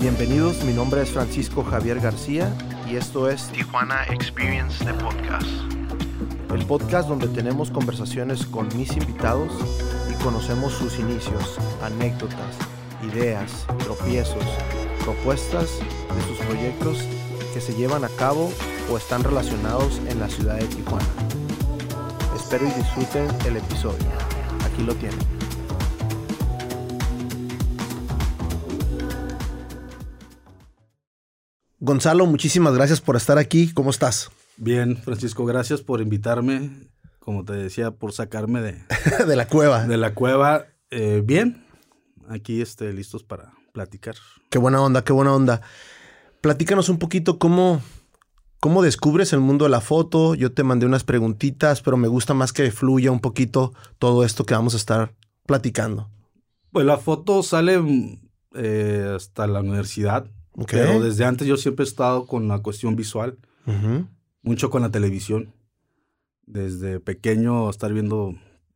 Bienvenidos, mi nombre es Francisco Javier García y esto es Tijuana Experience de Podcast. El podcast donde tenemos conversaciones con mis invitados conocemos sus inicios, anécdotas, ideas, tropiezos, propuestas de sus proyectos que se llevan a cabo o están relacionados en la ciudad de Tijuana. Espero y disfruten el episodio. Aquí lo tienen. Gonzalo, muchísimas gracias por estar aquí. ¿Cómo estás? Bien, Francisco, gracias por invitarme. Como te decía, por sacarme de, de la cueva. de la cueva. Eh, bien, aquí este, listos para platicar. Qué buena onda, qué buena onda. Platícanos un poquito cómo, cómo descubres el mundo de la foto. Yo te mandé unas preguntitas, pero me gusta más que fluya un poquito todo esto que vamos a estar platicando. Pues la foto sale eh, hasta la universidad. Pero desde antes yo siempre he estado con la cuestión visual, mucho con la televisión. Desde pequeño estar viendo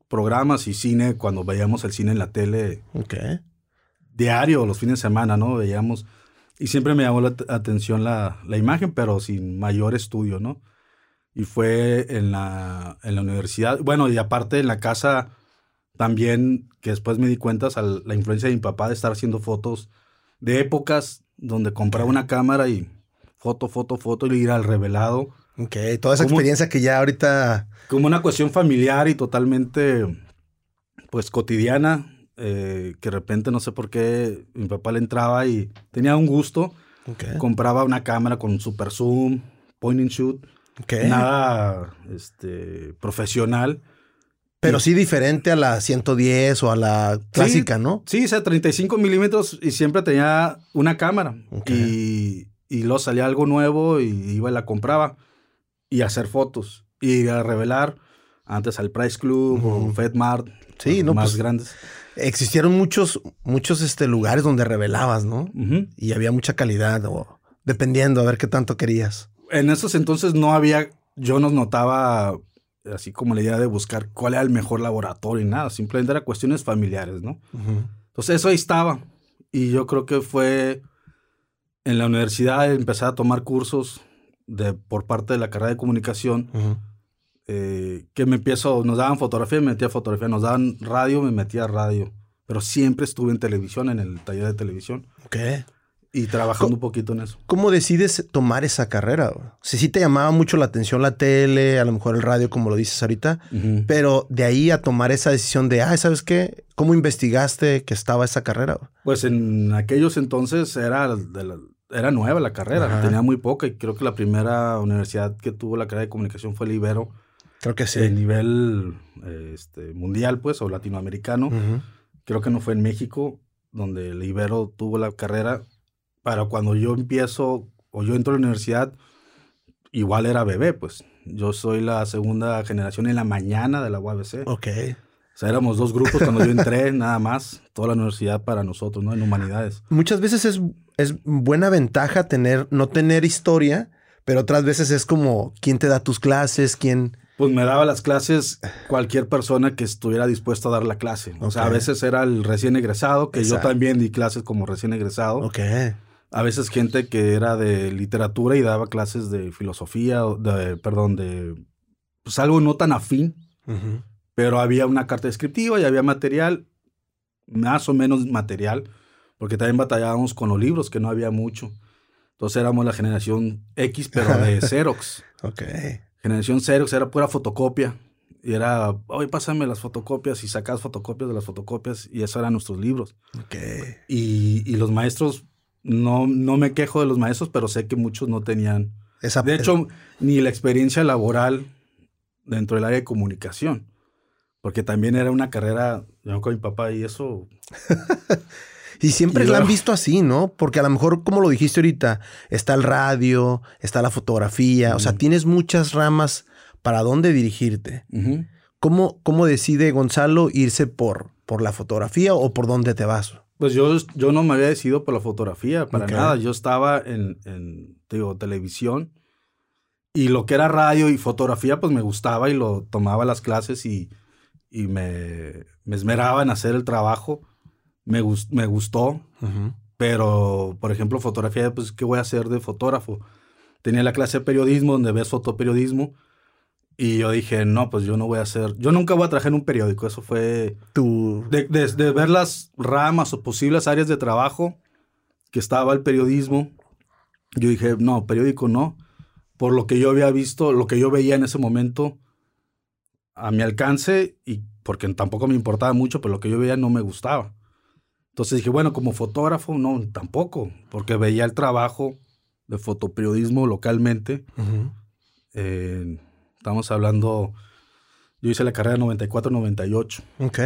programas y cine, cuando veíamos el cine en la tele. Diario, los fines de semana, ¿no? Veíamos. Y siempre me llamó la atención la, la, imagen, pero sin mayor estudio, ¿no? Y fue en la, en la universidad. Bueno, y aparte en la casa también, que después me di cuenta, la influencia de mi papá de estar haciendo fotos de épocas donde compraba una cámara y foto, foto, foto y ir al revelado. Ok, toda esa experiencia que ya ahorita... Como una cuestión familiar y totalmente, pues, cotidiana, eh, que de repente no sé por qué mi papá le entraba y tenía un gusto. Compraba una cámara con super zoom, point and shoot. Nada este, profesional. Pero sí diferente a la 110 o a la clásica, ¿no? Sí, o sea, 35 milímetros y siempre tenía una cámara. Y, y luego salía algo nuevo y iba y la compraba. Y hacer fotos. Y a revelar antes al Price Club o FedMart. Sí, no, más pues, grandes. Existieron muchos, muchos este, lugares donde revelabas, ¿no? Y había mucha calidad, o dependiendo a ver qué tanto querías. En esos entonces no había, yo no notaba así como la idea de buscar cuál era el mejor laboratorio y nada, simplemente era cuestiones familiares, ¿no? Entonces eso ahí estaba. Y yo creo que fue en la universidad empecé a tomar cursos de, por parte de la carrera de comunicación, eh, que me empiezo, nos daban fotografía, me metía a fotografía, nos daban radio, me metía a radio. Pero siempre estuve en televisión, en el taller de televisión. ¿Qué? Y trabajando un poquito en eso. ¿Cómo decides tomar esa carrera? Si sí te llamaba mucho la atención la tele, a lo mejor el radio, como lo dices ahorita, pero de ahí a tomar esa decisión de, ah, ¿sabes qué? ¿Cómo investigaste que estaba esa carrera? Pues en aquellos entonces era, era nueva la carrera, tenía muy poca y creo que la primera universidad que tuvo la carrera de comunicación fue el Ibero. Creo que sí. A nivel este, mundial, pues, o latinoamericano. Creo que no fue en México, donde el Ibero tuvo la carrera para cuando yo empiezo o yo entro a la universidad, igual era bebé, pues. Yo soy la segunda generación en la mañana de la UABC. Ok. O sea, éramos dos grupos cuando yo entré, nada más, toda la universidad para nosotros, ¿no? En humanidades. Muchas veces es, es buena ventaja tener, no tener historia, pero otras veces es como quién te da tus clases, quién... Pues me daba las clases cualquier persona que estuviera dispuesto a dar la clase. O sea, a veces era el recién egresado, que yo también di clases como recién egresado. Ok. A veces gente que era de literatura y daba clases de filosofía, de, perdón, de pues algo no tan afín, pero había una carta descriptiva y había material, más o menos material, porque también batallábamos con los libros, que no había mucho. Entonces éramos la generación X, pero de Xerox. ok. Generación Xerox era pura fotocopia. Y era, oye, pásame las fotocopias y sacas fotocopias de las fotocopias y eso eran nuestros libros. Ok. Y, y los maestros no, no me quejo de los maestros, pero sé que muchos no tenían. Esa, de hecho, ni la experiencia laboral dentro del área de comunicación. Porque también era una carrera, yo con mi papá y eso. y siempre la han visto así, ¿no? Porque a lo mejor, como lo dijiste ahorita, está el radio, está la fotografía, o sea, tienes muchas ramas para dónde dirigirte. ¿Cómo, ¿Cómo decide Gonzalo irse por ¿Por la fotografía o por dónde te vas? Pues yo, yo no me había decidido por la fotografía, para nada. Yo estaba en, en digo, televisión y lo que era radio y fotografía, pues me gustaba y lo tomaba las clases y, y me, me, esmeraba en hacer el trabajo. Me, me gustó, pero, por ejemplo, fotografía, pues, ¿qué voy a hacer de fotógrafo? Tenía la clase de periodismo donde ves fotoperiodismo y yo dije, no, pues yo no voy a hacer, yo nunca voy a trabajar en un periódico. Eso fue tu... De, de, ver las ramas o posibles áreas de trabajo que estaba el periodismo. Yo dije, no, periódico no. Por lo que yo había visto, lo que yo veía en ese momento a mi alcance y porque tampoco me importaba mucho, pero lo que yo veía no me gustaba. Entonces dije, bueno, como fotógrafo, no, tampoco, porque veía el trabajo de fotoperiodismo localmente. Estamos hablando, yo hice la carrera 94-98. Ok.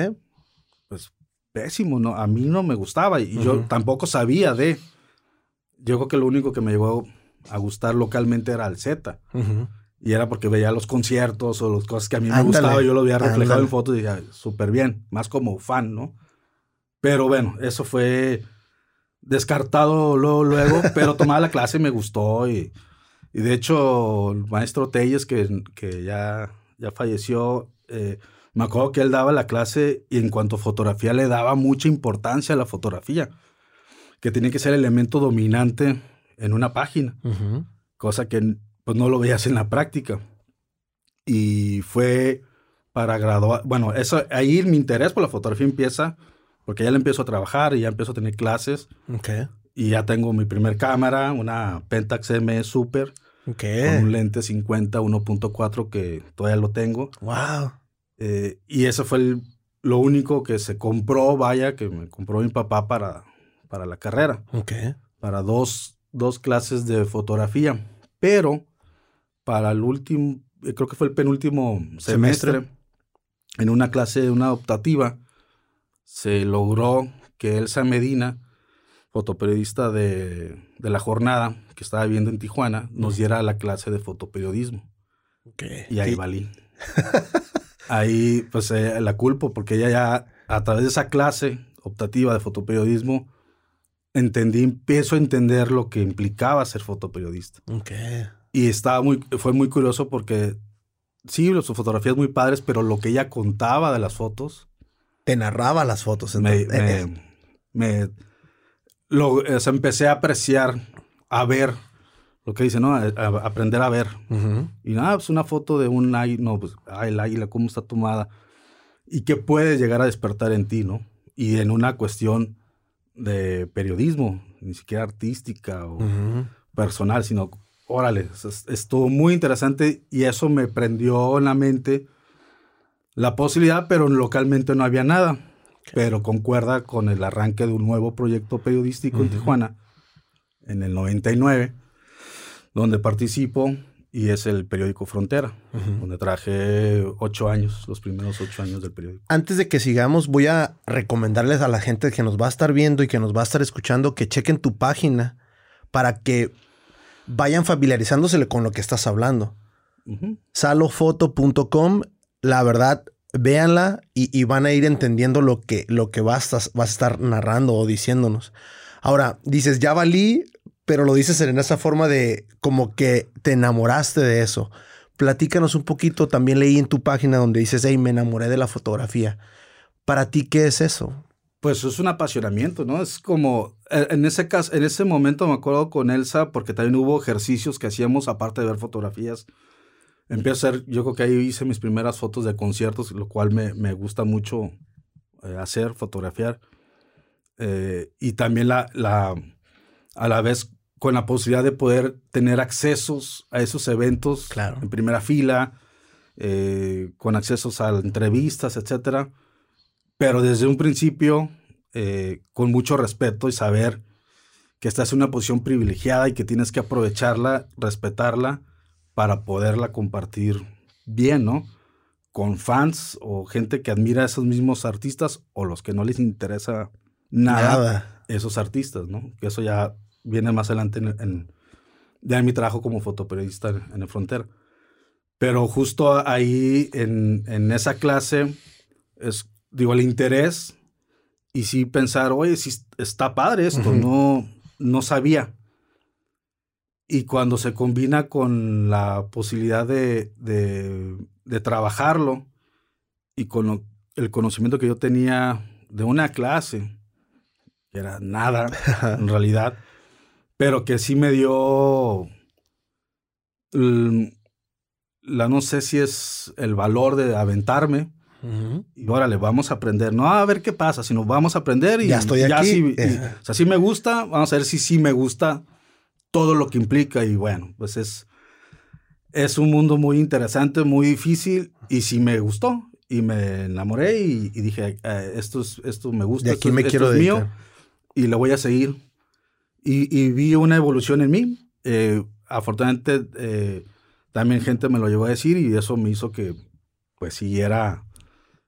Pues pésimo, ¿no? A mí no me gustaba y yo tampoco sabía de... Yo creo que lo único que me llegó a gustar localmente era el Z. Y era porque veía los conciertos o las cosas que a mí me gustaba, yo lo había reflejado en fotos y dije, súper bien, más como fan, ¿no? Pero bueno, eso fue descartado luego, luego pero tomaba la clase y me gustó y y de hecho, el maestro Telles, que, que ya, ya falleció, eh, me acuerdo que él daba la clase y en cuanto a fotografía le daba mucha importancia a la fotografía, que tiene que ser el elemento dominante en una página, cosa que pues no lo veías en la práctica. Y fue para graduar, bueno, eso, ahí mi interés por la fotografía empieza, porque ya le empiezo a trabajar y ya empiezo a tener clases. Okay. Y ya tengo mi primer cámara, una Pentax M Super. ¿Qué? Con un lente 50 1.4 que todavía lo tengo. Wow. Eh, y eso fue lo único que se compró, vaya, que me compró mi papá para, para la carrera. Ok. Para dos, dos clases de fotografía. Pero para el último, eh, creo que fue el penúltimo semestre, semestre en una clase, una optativa, se logró que Elsa Medina fotoperiodista de, de, la jornada que estaba viviendo en Tijuana, nos diera la clase de fotoperiodismo. Y ahí valí. ahí, pues, eh, la culpo porque ella ya, a través de esa clase optativa de fotoperiodismo, entendí, empiezo a entender lo que implicaba ser fotoperiodista. Y estaba muy, fue muy curioso porque, sí, sus fotografías muy padres, pero lo que ella contaba de las fotos... Te narraba las fotos. me, me lo, empecé a apreciar, a ver lo que dice, ¿no? A, aprender a ver. Y nada, pues una foto de un águila, no, pues, el águila, cómo está tomada. Y qué puede llegar a despertar en ti, ¿no? Y en una cuestión de periodismo, ni siquiera artística o personal, sino, órale, estuvo muy interesante y eso me prendió en la mente la posibilidad, pero localmente no había nada. Pero concuerda con el arranque de un nuevo proyecto periodístico en Tijuana en el 99, donde participo y es el periódico Frontera, donde traje ocho años, los primeros ocho años del periódico. Antes de que sigamos, voy a recomendarles a la gente que nos va a estar viendo y que nos va a estar escuchando que chequen tu página para que vayan familiarizándose con lo que estás hablando. Salofoto.com, la verdad, véanla y, van a ir entendiendo lo que, lo que vas, a, vas a estar narrando o diciéndonos. Ahora, dices, ya valí, pero lo dices en esa forma de como que te enamoraste de eso. Platícanos un poquito, también leí en tu página donde dices, hey, me enamoré de la fotografía. Para ti, ¿qué es eso? Pues es un apasionamiento, ¿no? Es como, e, en ese caso, en ese momento me acuerdo con Elsa, porque también hubo ejercicios que hacíamos, aparte de ver fotografías, empiezo a hacer, yo creo que ahí hice mis primeras fotos de conciertos, lo cual me, me gusta mucho eh, hacer, fotografiar. Eh, y también la, la, a la vez con la posibilidad de poder tener accesos a esos eventos claro. en primera fila, eh, con accesos a entrevistas, etcétera. Pero desde un principio, con mucho respeto y saber que estás en una posición privilegiada y que tienes que aprovecharla, respetarla para poderla compartir bien, ¿no? Con fans o gente que admira a esos mismos artistas o los que no les interesa nada, esos artistas, ¿no? Que eso ya viene más adelante en, ya en mi trabajo como fotoperiodista en, el Frontera. Pero justo ahí en, en esa clase es digo, el interés y sí pensar, oye, si está padre esto, no, no sabía. Y cuando se combina con la posibilidad de, de, trabajarlo y con el conocimiento que yo tenía de una clase, que era nada en realidad, pero que sí me dio la no sé si es el valor de aventarme. Y órale, vamos a aprender. No a ver qué pasa, sino vamos a aprender y ya estoy aquí. o sea, si me gusta, vamos a ver si sí me gusta todo lo que implica. Y bueno, pues es, es un mundo muy interesante, muy difícil. Y sí me gustó. Y me enamoré y, dije, eh, esto, es, esto me gusta. aquí esto, me quiero es mío. Y lo voy a seguir. Y, vi una evolución en mí. Eh, afortunadamente, eh, también gente me lo llevó a decir y eso me hizo que pues siguiera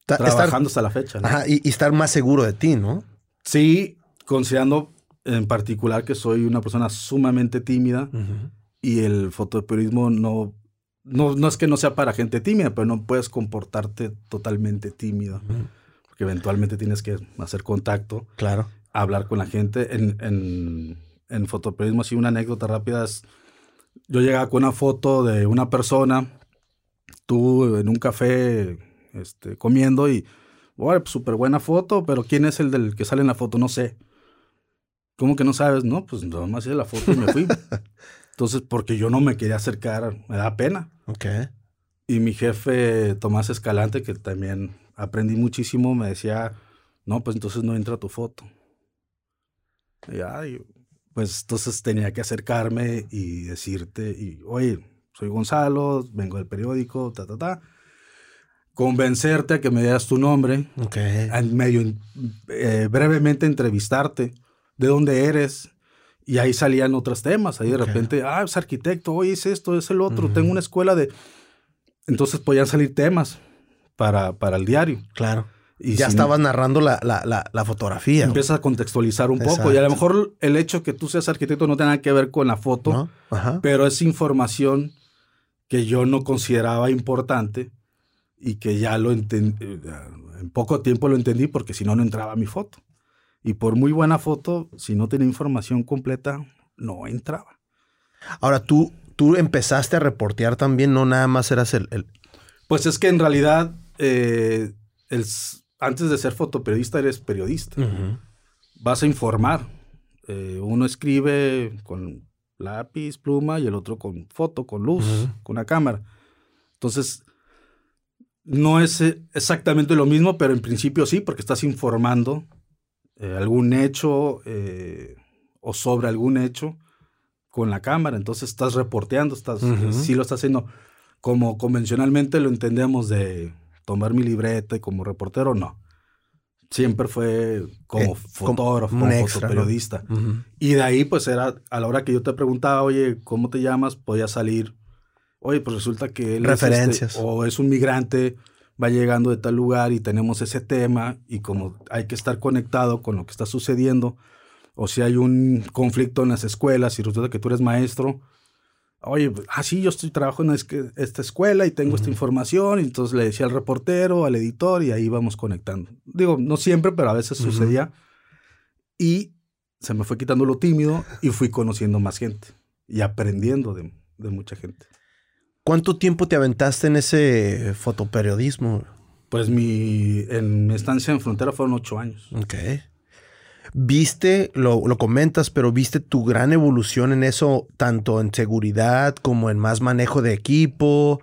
trabajando hasta la fecha. Ajá, y, estar más seguro de ti, ¿no? Sí, considerando en particular que soy una persona sumamente tímida y el fotoperiodismo no, no, no es que no sea para gente tímida, pero no puedes comportarte totalmente tímido. Porque eventualmente tienes que hacer contacto. Claro. Hablar con la gente. En, en, en fotoperiodismo, así una anécdota rápida es yo llegaba con una foto de una persona, tú en un café este, comiendo y, bueno, pues súper buena foto, pero ¿quién es el del que sale en la foto? No sé. ¿Cómo que no sabes? No, pues nada más hice la foto y me fui. Entonces, porque yo no me quería acercar, me da pena. Ok. Y mi jefe, Tomás Escalante, que también aprendí muchísimo, me decía, no, pues entonces no entra tu foto. Y, ay, pues entonces tenía que acercarme y decirte, y, oye, soy Gonzalo, vengo del periódico, ta, ta, ta. Convencerte a que me dieras tu nombre. Ok. En medio, eh, brevemente entrevistarte, de dónde eres. Y ahí salían otros temas. Ahí de repente, ah, es arquitecto, oye, es esto, es el otro, tengo una escuela de... Entonces podían salir temas para, para el diario. Claro ya estabas narrando la, fotografía. Empiezas a contextualizar un poco. Y a lo mejor el hecho que tú seas arquitecto no nada que ver con la foto, pero es información que yo no consideraba importante y que ya lo entendí. En poco tiempo lo entendí porque si no, no entraba mi foto. Y por muy buena foto, si no tenía información completa, no entraba. Ahora, tú, tú empezaste a reportear también, no nada más eras el. Pues es que en realidad eh, el, antes de ser fotoperiodista eres periodista. Vas a informar. Eh, uno escribe con lápiz, pluma y el otro con foto, con luz, con una cámara. Entonces, no es eh, exactamente lo mismo, pero en principio sí, porque estás informando eh, algún hecho o sobre algún hecho con la cámara. Entonces estás reporteando, estás, sí lo estás haciendo como convencionalmente lo entendemos de tomar mi libreta y como reportero, no. Siempre fue como eh, fotógrafo, como, fotoperiodista. Y de ahí, pues era, a la hora que yo te preguntaba, oye, ¿cómo te llamas? Podía salir, oye, pues resulta que él Referencias. Es este, o es un migrante, va llegando de tal lugar y tenemos ese tema y como hay que estar conectado con lo que está sucediendo, o si hay un conflicto en las escuelas y resulta que tú eres maestro, oye, ah, sí, yo estoy trabajando en esta escuela y tengo esta información, y entonces le decía al reportero, al editor, y ahí vamos conectando. Digo, no siempre, pero a veces sucedía. Y se me fue quitando lo tímido y fui conociendo más gente y aprendiendo de, de mucha gente. ¿Cuánto tiempo te aventaste en ese fotoperiodismo? Pues mi, en mi estancia en frontera fueron ocho años. Ok viste, lo, comentas, pero viste tu gran evolución en eso, tanto en seguridad como en más manejo de equipo.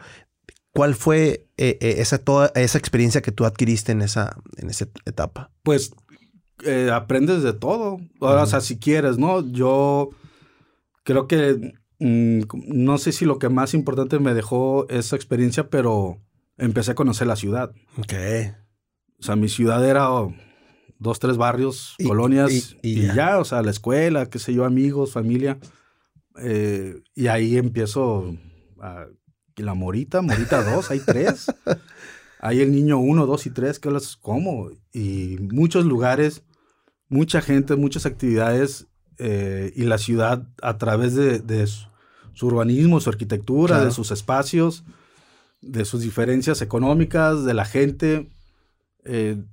¿Cuál fue eh, eh, esa, toda esa experiencia que tú adquiriste en esa, en esa etapa? Pues eh, aprendes de todo. O sea, si quieres, ¿no? Yo creo que mm, no sé si lo que más importante me dejó esa experiencia, pero empecé a conocer la ciudad. Ok. O sea, mi ciudad era dos, tres barrios, colonias y, ya. o sea, la escuela, qué sé yo, amigos, familia. Eh, y ahí empiezo a, la Morita, Morita dos, hay tres. hay el niño uno, dos y tres, que las como. Y muchos lugares, mucha gente, muchas actividades eh, y la ciudad a través de, su, urbanismo, su arquitectura, de sus espacios, de sus diferencias económicas, de la gente. Eh,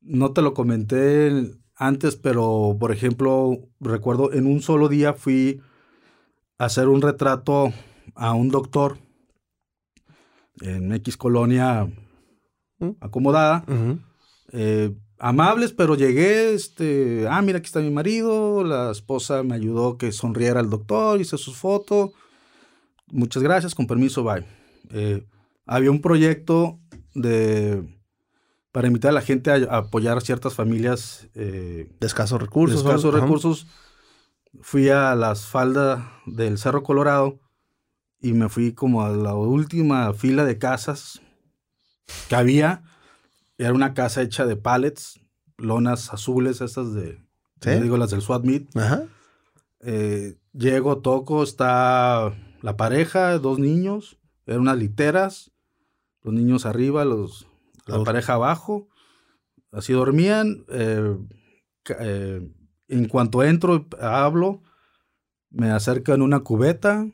no te lo comenté antes, pero por ejemplo, recuerdo en un solo día fui a hacer un retrato a un doctor en X colonia mm. acomodada. Eh, amables, pero llegué, este, ah, mira, aquí está mi marido, la esposa me ayudó que sonriera al doctor, hice sus fotos. Muchas gracias, con permiso, bye. Eh, había un proyecto de para invitar a la gente a, apoyar a ciertas familias eh, de escasos recursos. De escasos recursos. Fui a las faldas del Cerro Colorado y me fui como a la última fila de casas que había. Era una casa hecha de pallets, lonas azules, estas de, digo, las del SWAT Meet. Eh, llego, toco, está la pareja, dos niños, eran unas literas, los niños arriba, los, la pareja abajo, así dormían. Eh, eh, en cuanto entro, hablo, me acercan una cubeta,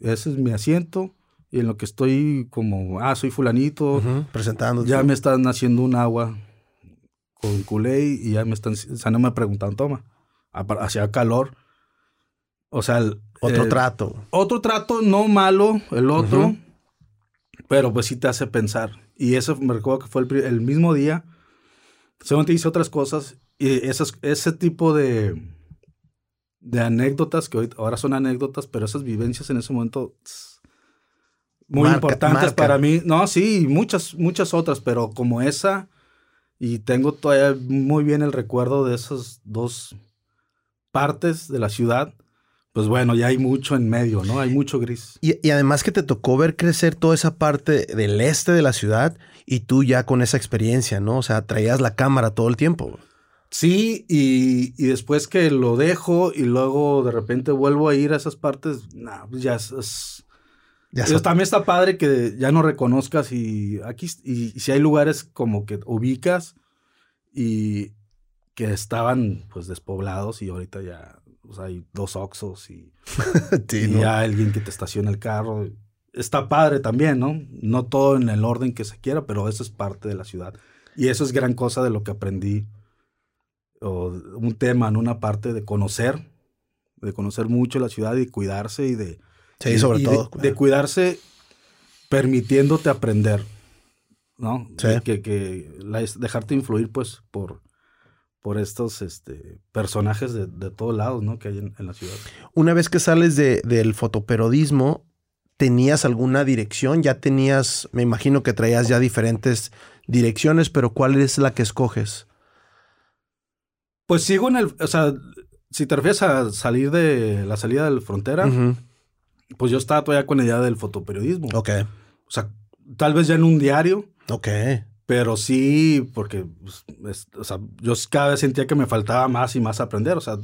ese es mi asiento, y en lo que estoy como, ah, soy fulanito, presentando. Ya me están haciendo un agua con culé y ya me están, o sea, no me preguntan, toma, hacía calor. O sea, otro trato. Otro trato, no malo, el otro, pero pues sí te hace pensar. Y eso me recuerdo que fue el, mismo día. Según te hice otras cosas y esas, ese tipo de, de anécdotas, que hoy, ahora son anécdotas, pero esas vivencias en ese momento muy importantes para mí. No, sí, muchas, muchas otras, pero como esa, y tengo todavía muy bien el recuerdo de esas dos partes de la ciudad pues bueno, ya hay mucho en medio, ¿no? Hay mucho gris. Y, además que te tocó ver crecer toda esa parte del este de la ciudad y tú ya con esa experiencia, ¿no? O sea, traías la cámara todo el tiempo. Sí, y, después que lo dejo y luego de repente vuelvo a ir a esas partes, nah, pues ya es... ya también está padre que ya no reconozcas y aquí y si hay lugares como que ubicas y que estaban pues despoblados y ahorita ya pues hay dos Oxos y, ya alguien que te estaciona el carro. Está padre también, ¿no? No todo en el orden que se quiera, pero eso es parte de la ciudad. Y eso es gran cosa de lo que aprendí. O un tema en una parte de conocer, de conocer mucho la ciudad y cuidarse y de... Sí, sobre todo. De, cuidarse permitiéndote aprender, ¿no? Sí. Que, que dejarte influir, pues, por, por estos este, personajes de, todos lados ¿no? que hay en, la ciudad. Una vez que sales de, del fotoperiodismo, ¿tenías alguna dirección? Ya tenías, me imagino que traías ya diferentes direcciones, pero ¿cuál es la que escoges? Pues sigo en el, o sea, si te refieres a salir de la salida de la frontera, pues yo estaba todavía con la idea del fotoperiodismo. Ok. O sea, tal vez ya en un diario. Ok. Pero sí, porque pues, o sea, yo cada vez sentía que me faltaba más y más aprender. O sea,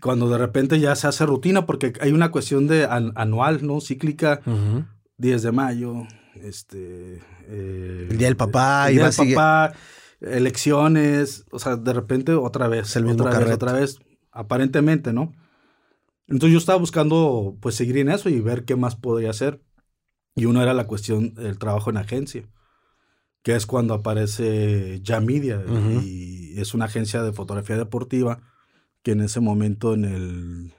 cuando de repente ya se hace rutina, porque hay una cuestión de anual, ¿no? Cíclica, 10 de mayo, este... Eh, el Día del Papá. El Día del Papá, elecciones, o sea, de repente otra vez, el mismo otra vez, otra vez, aparentemente, ¿no? Entonces yo estaba buscando, pues, seguir en eso y ver qué más podría hacer. Y uno era la cuestión del trabajo en agencia que es cuando aparece Yamidia y es una agencia de fotografía deportiva que en ese momento, en el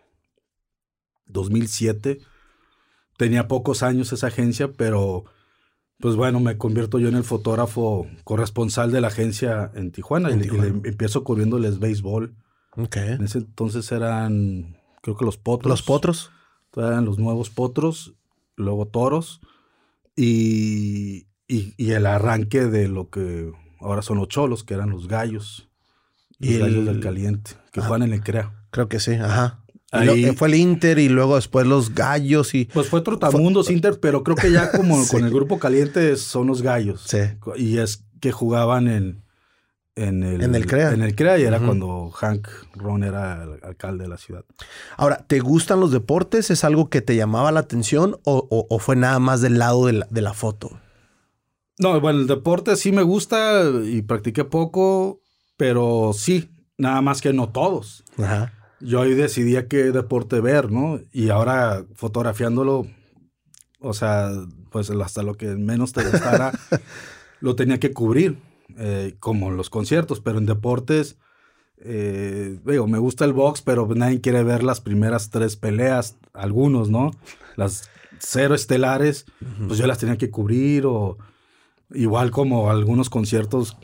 2007, tenía pocos años esa agencia, pero pues bueno, me convierto yo en el fotógrafo corresponsal de la agencia en Tijuana, y, le, empiezo cubriéndoles béisbol. Okay. En ese entonces eran, creo que los potros. Los potros. Eran los nuevos potros, luego toros. Y, y, el arranque de lo que ahora son los cholos, que eran los gallos. Los y gallos del caliente, que juegan en el CREA. Creo que sí, ajá. Ahí, fue el Inter y luego después los gallos y... Pues fue Trotamundos Inter, pero creo que ya como con el grupo caliente son los gallos. Sí. Y es que jugaban en, en el, en el CREA. En el CREA y era cuando Hank Ron era el alcalde de la ciudad. Ahora, ¿te gustan los deportes? ¿Es algo que te llamaba la atención o, fue nada más del lado de la, de la foto? No, bueno, el deporte sí me gusta y practiqué poco, pero sí, nada más que no todos. Ajá. Yo ahí decidía qué deporte ver, ¿no? Y ahora fotografiándolo, o sea, pues hasta lo que menos te gustara, lo tenía que cubrir. Eh, como los conciertos, pero en deportes, eh, digo, me gusta el box, pero nadie quiere ver las primeras tres peleas, algunos, ¿no? Las cero estelares, pues yo las tenía que cubrir o igual como algunos conciertos,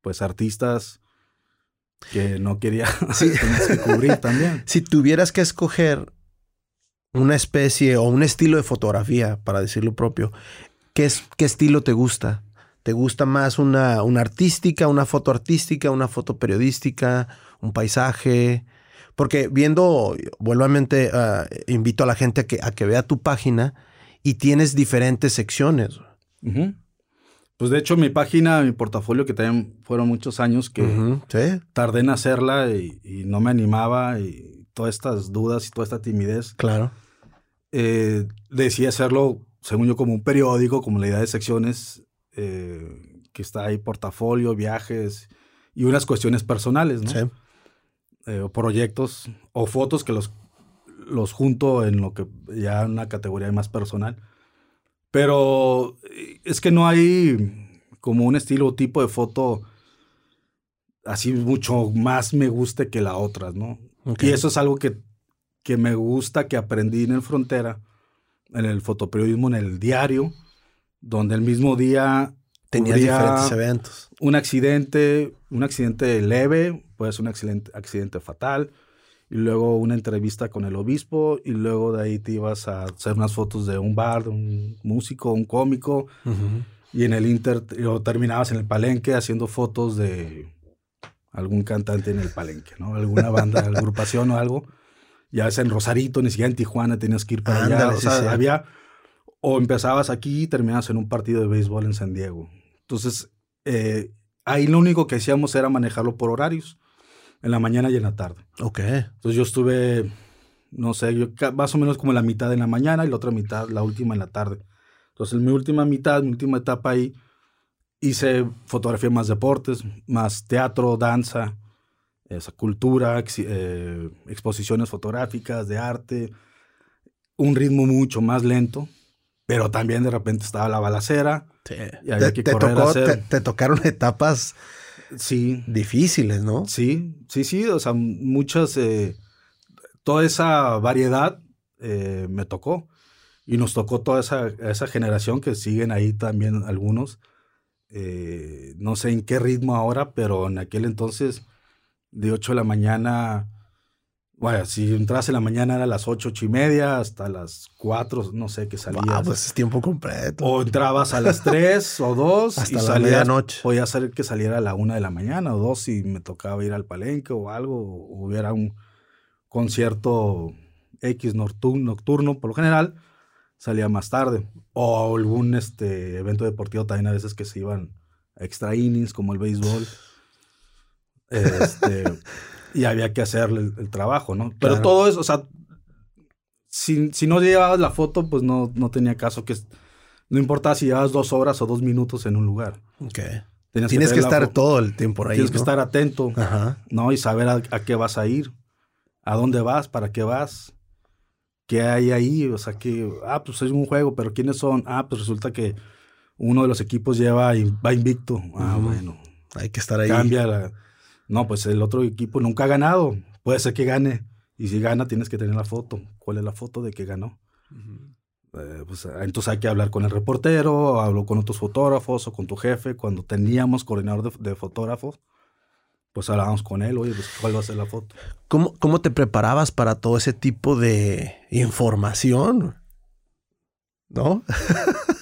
pues artistas que no quería que cubrir también. Si tuvieras que escoger una especie o un estilo de fotografía, para decirlo propio, ¿qué, es, qué estilo te gusta? ¿Te gusta más una, una artística, una foto artística, una foto periodística, un paisaje? Porque viendo, vuelvamente, uh, invito a la gente a que, a que vea tu página y tienes diferentes secciones. Pues de hecho mi página, mi portafolio, que también fueron muchos años que tardé en hacerla y, no me animaba y todas estas dudas y toda esta timidez. Claro. Eh, decidí hacerlo, según yo, como un periódico, como la idea de secciones, eh, que está ahí portafolio, viajes y unas cuestiones personales, ¿no? Sí. Eh, o proyectos o fotos que los, los junto en lo que ya una categoría más personal. Pero eh, es que no hay como un estilo o tipo de foto así mucho más me guste que la otra, ¿no? Y eso es algo que, que me gusta, que aprendí en el Frontera, en el fotoperiodismo, en el diario, donde el mismo día tenía diferentes eventos. Un accidente, un accidente leve, puede ser un accidente, accidente fatal, y luego una entrevista con el obispo, y luego de ahí te ibas a hacer unas fotos de un bar, de un músico, un cómico, y en el Inter, o terminabas en el palenque haciendo fotos de algún cantante en el palenque, ¿no? Alguna banda, agrupación o algo. Ya es en Rosarito, ni siquiera en Tijuana tenías que ir para allá. O sea, había o empezabas aquí y terminabas en un partido de béisbol en San Diego. Entonces, eh, ahí lo único que hacíamos era manejarlo por horarios, en la mañana y en la tarde. Ok. Entonces yo estuve, no sé, yo más o menos como la mitad en la mañana y la otra mitad, la última en la tarde. Entonces, en mi última mitad, mi última etapa ahí, hice fotografía más deportes, más teatro, danza, esa cultura, eh, exposiciones fotográficas de arte, un ritmo mucho más lento, pero también de repente estaba la balacera, te, tocaron etapas sí. difíciles, ¿no? Sí, sí, sí. O sea, muchas. Eh, toda esa variedad eh, me tocó. Y nos tocó toda esa, esa generación que siguen ahí también algunos. Eh, no sé en qué ritmo ahora, pero en aquel entonces, de 8 de la mañana bueno, si entras en la mañana era a las ocho, ocho y media, hasta las cuatro, no sé, qué salías. Ah, pues es tiempo completo. O entrabas a las tres o dos. Hasta y la medianoche. Podía ser que saliera a la una de la mañana o dos si me tocaba ir al palenque o algo, o hubiera un concierto X nocturno, nocturno, por lo general, salía más tarde. O algún este, evento deportivo también a veces que se iban a extra innings, como el béisbol. Este y había que hacerle el, trabajo, ¿no? Pero todo eso, o sea, si, si, no llevabas la foto, pues no, no tenía caso que... No importaba si llevabas dos horas o dos minutos en un lugar. Ok. Tienes que, estar todo el tiempo ahí. Tienes que estar atento, ¿no? Y saber a, qué vas a ir, a dónde vas, para qué vas, qué hay ahí. O sea, que, ah, pues es un juego, pero ¿quiénes son? Ah, pues resulta que uno de los equipos lleva y va invicto. Ah, bueno. Hay que estar ahí. Cambia la no, pues el otro equipo nunca ha ganado. Puede ser que gane. Y si gana, tienes que tener la foto. ¿Cuál es la foto de que ganó? Eh, pues, entonces hay que hablar con el reportero, hablo con otros fotógrafos o con tu jefe. Cuando teníamos coordinador de, fotógrafos, pues hablábamos con él, oye, pues cuál va a ser la foto. ¿Cómo, ¿Cómo te preparabas para todo ese tipo de información? ¿No?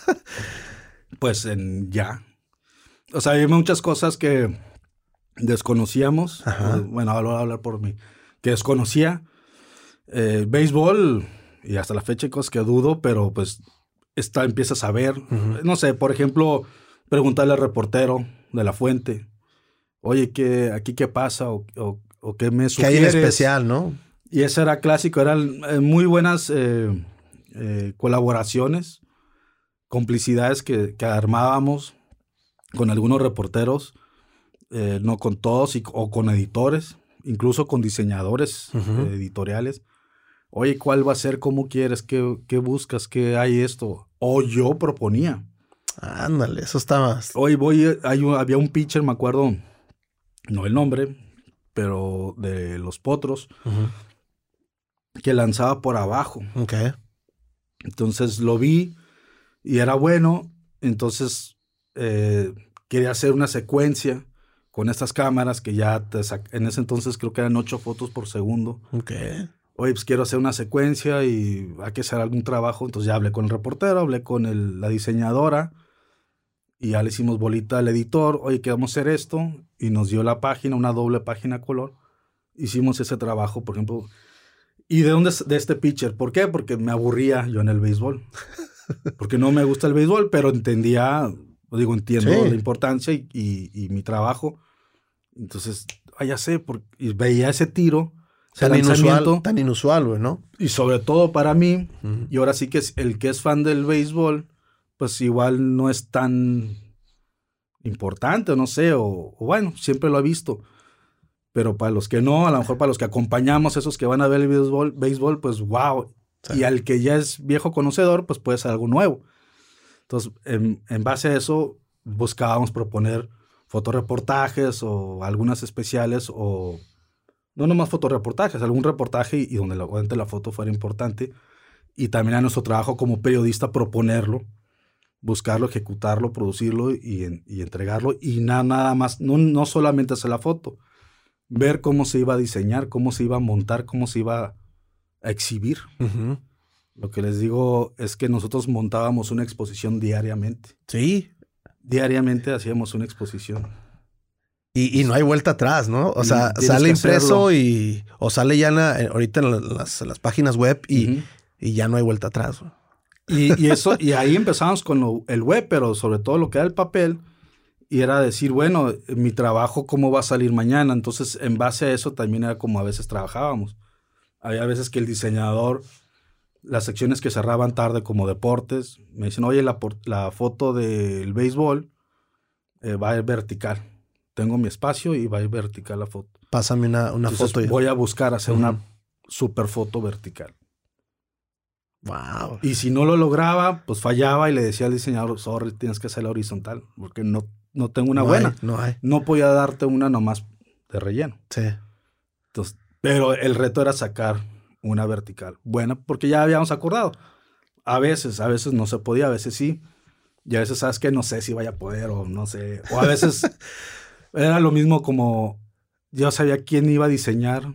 pues en ya. O sea, hay muchas cosas que desconocíamos, eh, bueno, voy a hablar por mí, que desconocía eh, béisbol y hasta la fecha hay cosas que dudo, pero pues está, empiezas a ver, no sé, por ejemplo, preguntarle al reportero de la fuente, oye, ¿qué, aquí qué pasa o, qué me sugieres? ¿Qué hay en especial, no? Y ese era clásico, eran eh, muy buenas colaboraciones, complicidades que, que armábamos con algunos reporteros eh, no con todos, o con editores, incluso con diseñadores editoriales. Oye, ¿cuál va a ser? ¿Cómo quieres? ¿Qué, buscas? ¿Qué hay esto? O yo proponía. Ándale, eso estaba. Hoy voy, hay había un pitcher, me acuerdo, no el nombre, pero de los potros, que lanzaba por abajo. Ok. Entonces lo vi y era bueno. Entonces eh, quería hacer una secuencia con estas cámaras que ya te en ese entonces creo que eran ocho fotos por segundo. Ok. Oye, pues quiero hacer una secuencia y hay que hacer algún trabajo. Entonces ya hablé con el reportero, hablé con la diseñadora y ya le hicimos bolita al editor. Oye, queremos hacer esto y nos dio la página, una doble página color. Hicimos ese trabajo, por ejemplo. ¿Y de dónde de este pitcher? ¿Por qué? Porque me aburría yo en el béisbol. Porque no me gusta el béisbol, pero entendía, digo, entiendo la importancia y mi trabajo entonces, ah, ya sé, y veía ese tiro. Tan inusual, tan inusual, güey, ¿no? Y sobre todo para mí, y ahora sí que es el que es fan del béisbol, pues igual no es tan importante, no sé, o, bueno, siempre lo ha visto. Pero para los que no, a lo mejor para los que acompañamos, esos que van a ver el béisbol, béisbol pues wow. Y al que ya es viejo conocedor, pues puede ser algo nuevo. Entonces, en, en base a eso, buscábamos proponer fotoreportajes o algunas especiales o no nomás fotoreportajes, algún reportaje y, donde la, la foto fuera importante. Y también a nuestro trabajo como periodista proponerlo, buscarlo, ejecutarlo, producirlo y, y entregarlo. Y nada, nada más, no, no solamente hacer la foto, ver cómo se iba a diseñar, cómo se iba a montar, cómo se iba a exhibir. Lo que les digo es que nosotros montábamos una exposición diariamente. Sí, diariamente hacíamos una exposición. Y, no hay vuelta atrás, ¿no? O sea, sale impreso y. O sale ya ahorita en las, páginas web y, ya no hay vuelta atrás. Y, eso, y ahí empezamos con el web, pero sobre todo lo que era el papel. Y era decir, bueno, mi trabajo, ¿cómo va a salir mañana? Entonces, en base a eso también era como a veces trabajábamos. Había veces que el diseñador las secciones que cerraban tarde como deportes, me dicen, oye, la, la foto del béisbol eh, va a ir vertical. Tengo mi espacio y va a ir vertical la foto. Pásame una, una foto. Voy a buscar hacer una super foto vertical. Wow. Y si no lo lograba, pues fallaba y le decía al diseñador, sorry, tienes que hacerla horizontal, porque no, no tengo una buena. no hay. No podía darte una nomás de relleno. Sí. Entonces, pero el reto era sacar una vertical. Buena, porque ya habíamos acordado. A veces, a veces no se podía, a veces sí. Y a veces, ¿sabes que No sé si vaya a poder o no sé. O a veces era lo mismo como yo sabía quién iba a diseñar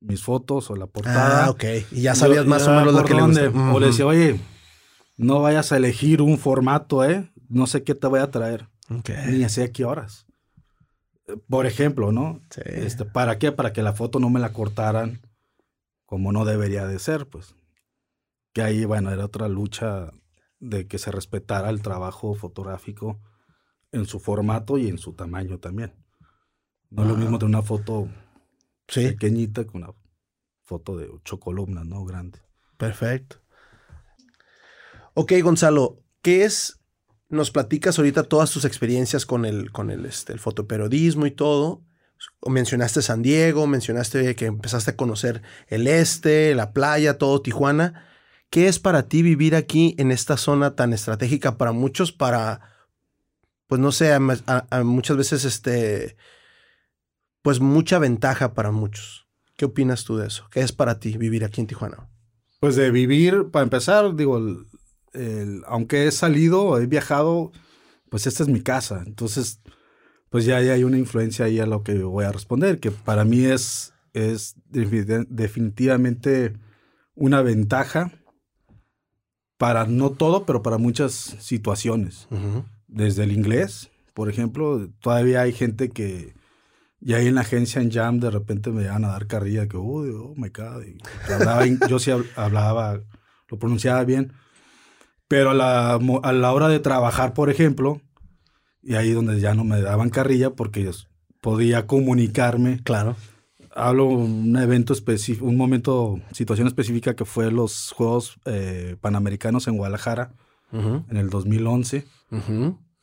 mis fotos o la portada. Ah, ok. Y ya sabías más o menos lo que le O le decía, oye, no vayas a elegir un formato, ¿eh? No sé qué te voy a traer. Ni sé a qué horas. Por ejemplo, ¿no? Sí. Este, ¿Para qué? Para que la foto no me la cortaran como no debería de ser, pues. Que ahí, bueno, era otra lucha de que se respetara el trabajo fotográfico en su formato y en su tamaño también. No es lo mismo de una foto pequeñita que una foto de ocho columnas, ¿no? Grande. Perfecto. Ok, Gonzalo, ¿qué es? Nos platicas ahorita todas tus experiencias con el, con el, este, el fotoperiodismo y todo mencionaste San Diego, mencionaste que empezaste a conocer el este, la playa, todo Tijuana. ¿Qué es para ti vivir aquí en esta zona tan estratégica para muchos, para, pues no sé, muchas veces, este, pues mucha ventaja para muchos? ¿Qué opinas tú de eso? ¿Qué es para ti vivir aquí en Tijuana? Pues de vivir, para empezar, digo, aunque he salido, he viajado, pues esta es mi casa. Entonces, pues ya, hay una influencia ahí a lo que voy a responder, que para mí es, es definitivamente una ventaja para no todo, pero para muchas situaciones. Desde el inglés, por ejemplo, todavía hay gente que ya ahí en la agencia en Jam de repente me van a dar carrilla que, oh, me cae. yo sí hablaba, lo pronunciaba bien, pero a la, a la hora de trabajar, por ejemplo, y ahí donde ya no me daban carrilla porque yo podía comunicarme. Claro. Hablo un evento específico, un momento, situación específica que fue los Juegos eh, Panamericanos en Guadalajara en el 2011.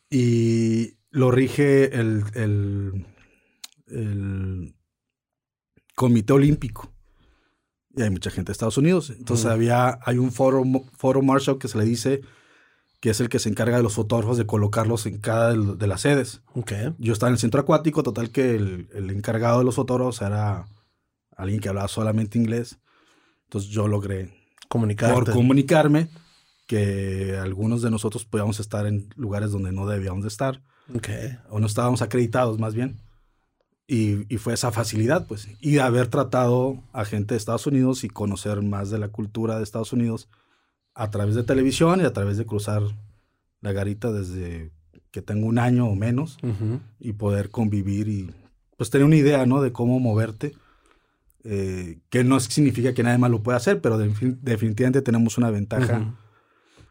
Y lo rige el, el, el, Comité Olímpico. Y hay mucha gente de Estados Unidos. Entonces había, hay un foro, foro Marshall que se le dice que es el que se encarga de los fotógrafos de colocarlos en cada de las sedes. Okay. Yo estaba en el centro acuático, total que el, el encargado de los fotógrafos era alguien que hablaba solamente inglés. Entonces yo logré por comunicarme que algunos de nosotros podíamos estar en lugares donde no debíamos de estar. Okay. O no estábamos acreditados más bien. Y, y, fue esa facilidad, pues. Y haber tratado a gente de Estados Unidos y conocer más de la cultura de Estados Unidos a través de televisión y a través de cruzar la garita desde que tengo un año o menos y poder convivir y pues tener una idea, ¿no? De cómo moverte. Eh, que no significa que nadie más lo pueda hacer, pero definitivamente tenemos una ventaja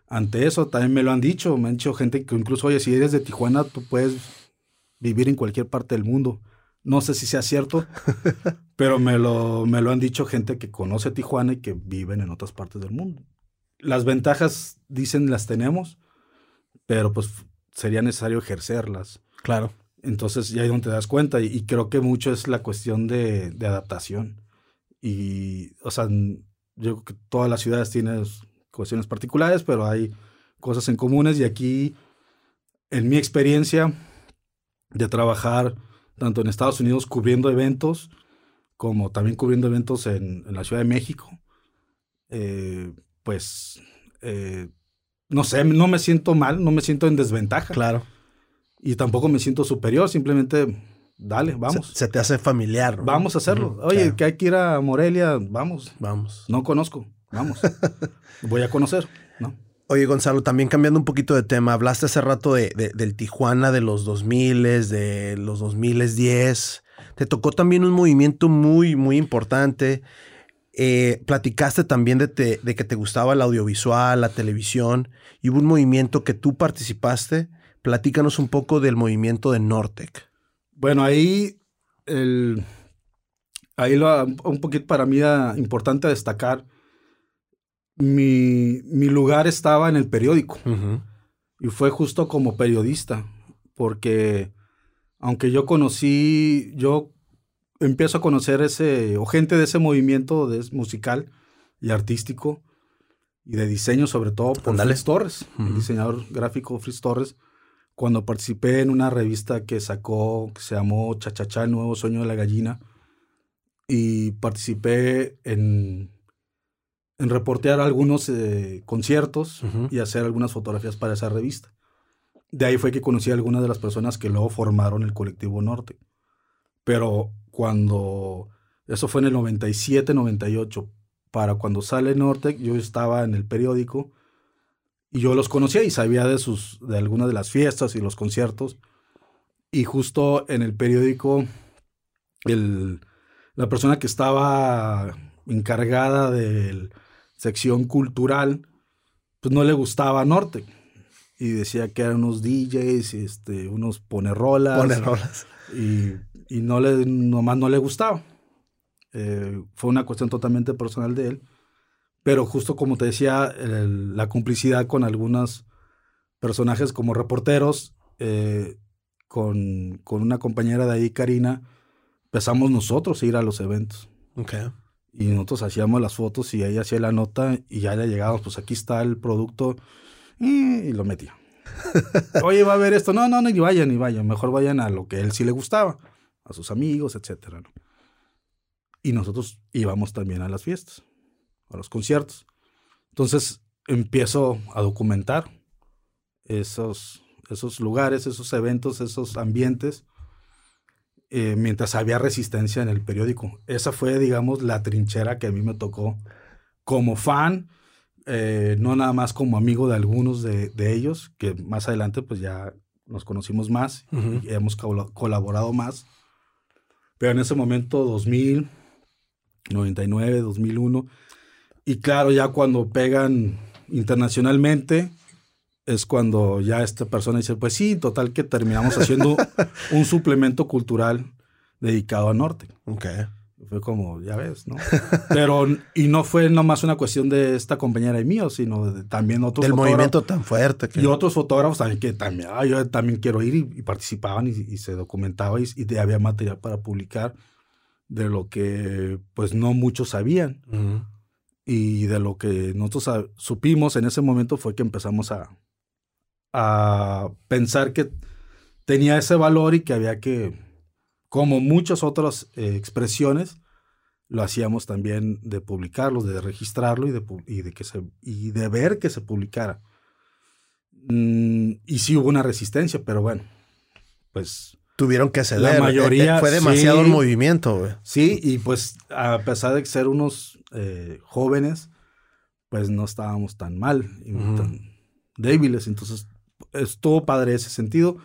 ante eso. También me lo han dicho, me han dicho gente que incluso, oye, si eres de Tijuana, tú puedes vivir en cualquier parte del mundo. No sé si sea cierto, pero me lo, me lo han dicho gente que conoce Tijuana y que viven en otras partes del mundo. Las ventajas, dicen, las tenemos, pero pues sería necesario ejercerlas. Claro. Entonces ya ahí donde te das cuenta y, creo que mucho es la cuestión de, de, adaptación. Y, o sea, yo creo que todas las ciudades tienen cuestiones particulares, pero hay cosas en comunes y aquí, en mi experiencia de trabajar tanto en Estados Unidos cubriendo eventos, como también cubriendo eventos en, la Ciudad de México, eh, pues, eh, no sé, no me siento mal, no me siento en desventaja. Claro. Y tampoco me siento superior, simplemente dale, vamos. Se, te hace familiar. Vamos a hacerlo. Oye, que hay que ir a Morelia, vamos. Vamos. No conozco, vamos. Voy a conocer, ¿no? Oye, Gonzalo, también cambiando un poquito de tema, hablaste hace rato de, del Tijuana de los 2000, de los 2010. Te tocó también un movimiento muy, muy importante. Eh, platicaste también de, de, que te gustaba el audiovisual, la televisión, y hubo un movimiento que tú participaste. Platícanos un poco del movimiento de Nortec. Bueno, ahí, el, ahí lo, un poquito para mí era importante destacar mi, mi lugar estaba en el periódico. Y fue justo como periodista, porque aunque yo conocí, yo empiezo a conocer ese, o gente de ese movimiento de, musical y artístico, y de diseño sobre todo por Fritz Torres, el diseñador gráfico Fritz Torres, cuando participé en una revista que sacó, que se llamó Chachachá, el nuevo sueño de la gallina, y participé en en reportear algunos eh, conciertos y hacer algunas fotografías para esa revista. De ahí fue que conocí a algunas de las personas que luego formaron el colectivo Norte. Pero cuando, eso fue en el 97, 98, para cuando sale Norte, yo estaba en el periódico y yo los conocía y sabía de, sus, de algunas de las fiestas y los conciertos. Y justo en el periódico, el, la persona que estaba encargada del sección cultural, pues no le gustaba Norte. Y decía que eran unos DJs, este, unos ponerrolas. Ponerrolas. Y, y no le, nomás no le gustaba. Eh, fue una cuestión totalmente personal de él. Pero justo como te decía, la complicidad con algunos personajes como reporteros, eh, con, con, una compañera de ahí, Karina, empezamos nosotros a ir a los eventos. Okay. Y nosotros hacíamos las fotos y ella hacía la nota y ya le llegábamos, pues aquí está el producto y, lo metía. Oye, va a ver esto. No, no, ni vayan, ni vayan. Mejor vayan a lo que él sí le gustaba, a sus amigos, etcétera. Y nosotros íbamos también a las fiestas, a los conciertos. Entonces empiezo a documentar esos, esos lugares, esos eventos, esos ambientes eh, mientras había resistencia en el periódico. Esa fue, digamos, la trinchera que a mí me tocó como fan, eh, no nada más como amigo de algunos de, ellos, que más adelante pues ya nos conocimos más y hemos colaborado más. Pero en ese momento, 2000, 99, 2001, y claro, ya cuando pegan internacionalmente, es cuando ya esta persona dice, pues sí, total que terminamos haciendo un suplemento cultural dedicado a Norte. Ok. Fue como, ya ves, ¿no? Pero, y no fue nomás una cuestión de esta compañera y mío, sino de, también otros Del movimiento tan fuerte. Y otros fotógrafos también que también, ah, yo también quiero ir y, participaban y, se documentaba y, y, había material para publicar de lo que pues no muchos sabían. Y de lo que nosotros supimos en ese momento fue que empezamos a, a pensar que tenía ese valor y que había que, como muchas otras eh, expresiones, lo hacíamos también de publicarlo, de registrarlo y de, y de, que se, y de ver que se publicara. Mm, y sí hubo una resistencia, pero bueno, pues... Tuvieron que ceder. La mayoría... Fue demasiado el movimiento, güey. Sí, y pues a pesar de ser unos eh, jóvenes, pues no estábamos tan mal y tan débiles. Entonces, estuvo padre ese sentido.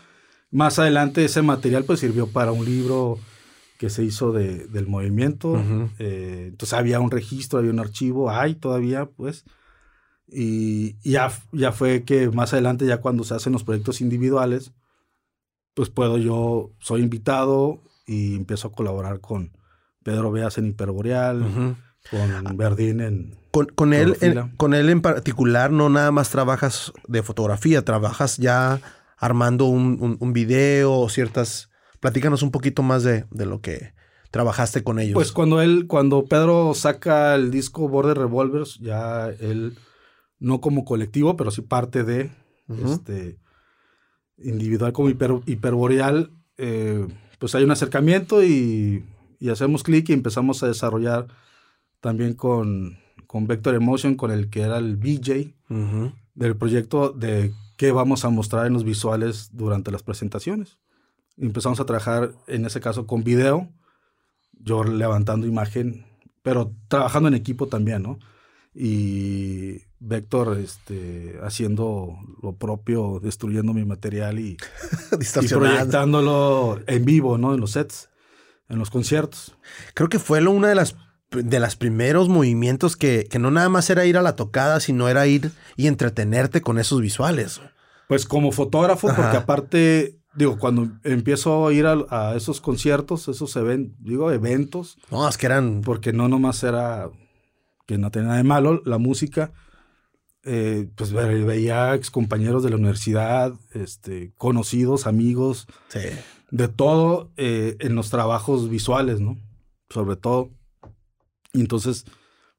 Más adelante ese material pues sirvió para un libro que se hizo de, del movimiento. Eh, entonces había un registro, había un archivo, hay todavía, pues. Y, ya, ya fue que más adelante, ya cuando se hacen los proyectos individuales, pues puedo yo, soy invitado y empiezo a colaborar con Pedro Beas en Hiperboreal, con Verdín en... Con, con él, en, con él en particular no nada más trabajas de fotografía, trabajas ya armando un, un, un video o ciertas Platícanos un poquito más de, lo que trabajaste con ellos. Pues cuando él, cuando Pedro saca el disco Border Revolvers, ya él, no como colectivo, pero sí parte de, este, individual como hiperboreal, eh, pues hay un acercamiento y, hacemos clic y empezamos a desarrollar también con, con Vector Emotion, con el que era el VJ del proyecto de qué vamos a mostrar en los visuales durante las presentaciones empezamos a trabajar en ese caso con video, yo levantando imagen, pero trabajando en equipo también, ¿no? Y Vector este, haciendo lo propio, destruyendo mi material y, y proyectándolo en vivo, ¿no? En los sets, en los conciertos. Creo que fue lo, una de las de los primeros movimientos que, que, no nada más era ir a la tocada, sino era ir y entretenerte con esos visuales. Pues como fotógrafo, porque aparte digo, cuando empiezo a ir a, esos conciertos, esos eventos, digo, eventos. No, es que eran. Porque no nomás era que no tenía nada de malo la música. Eh, pues veía ex compañeros de la universidad, este, conocidos, amigos, de todo eh, en los trabajos visuales, ¿no? Sobre todo. Entonces,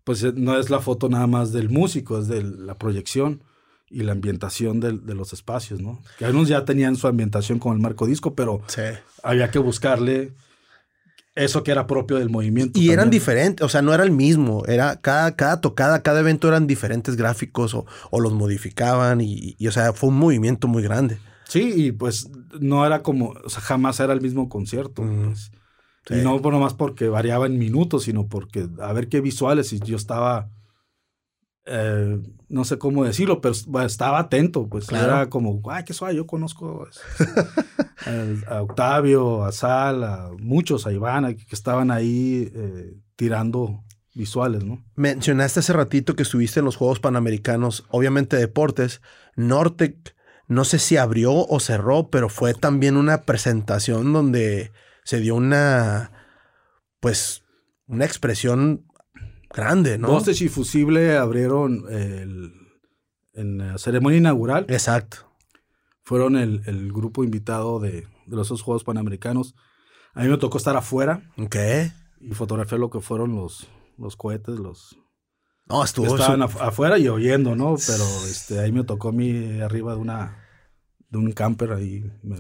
pues eh, no es la foto nada más del músico, es de la proyección y la ambientación de, los espacios, ¿no? Que algunos ya tenían su ambientación con el marco disco, pero había que buscarle eso que era propio del movimiento. Y eran diferentes, o sea, no era el mismo, era cada, cada tocada, cada evento eran diferentes gráficos o, los modificaban y, o sea, fue un movimiento muy grande. Sí, y pues no era como, o sea, jamás era el mismo concierto. Pues. Y no nomás porque variaba en minutos, sino porque a ver qué visuales, y yo estaba eh, no sé cómo decirlo, pero estaba atento, pues era como, ay, qué suave, yo conozco a, Octavio, a Sal, a muchos, a Iván, que estaban ahí eh, tirando visuales, ¿no? Mencionaste hace ratito que estuviste en los Juegos Panamericanos, obviamente deportes, Nortec, no sé si abrió o cerró, pero fue también una presentación donde se dio una, pues, una expresión grande, ¿no? Voces y Fusible abrieron el, en la ceremonia inaugural. Exacto. Fueron el, grupo invitado de, los dos Juegos Panamericanos. A mí me tocó estar afuera. ¿Qué? Y fotografiar lo que fueron los, los cohetes, los... No, estuvo... Estaban afuera y oyendo, ¿no? Pero este, ahí me tocó a mí arriba de una... De un camper, ahí me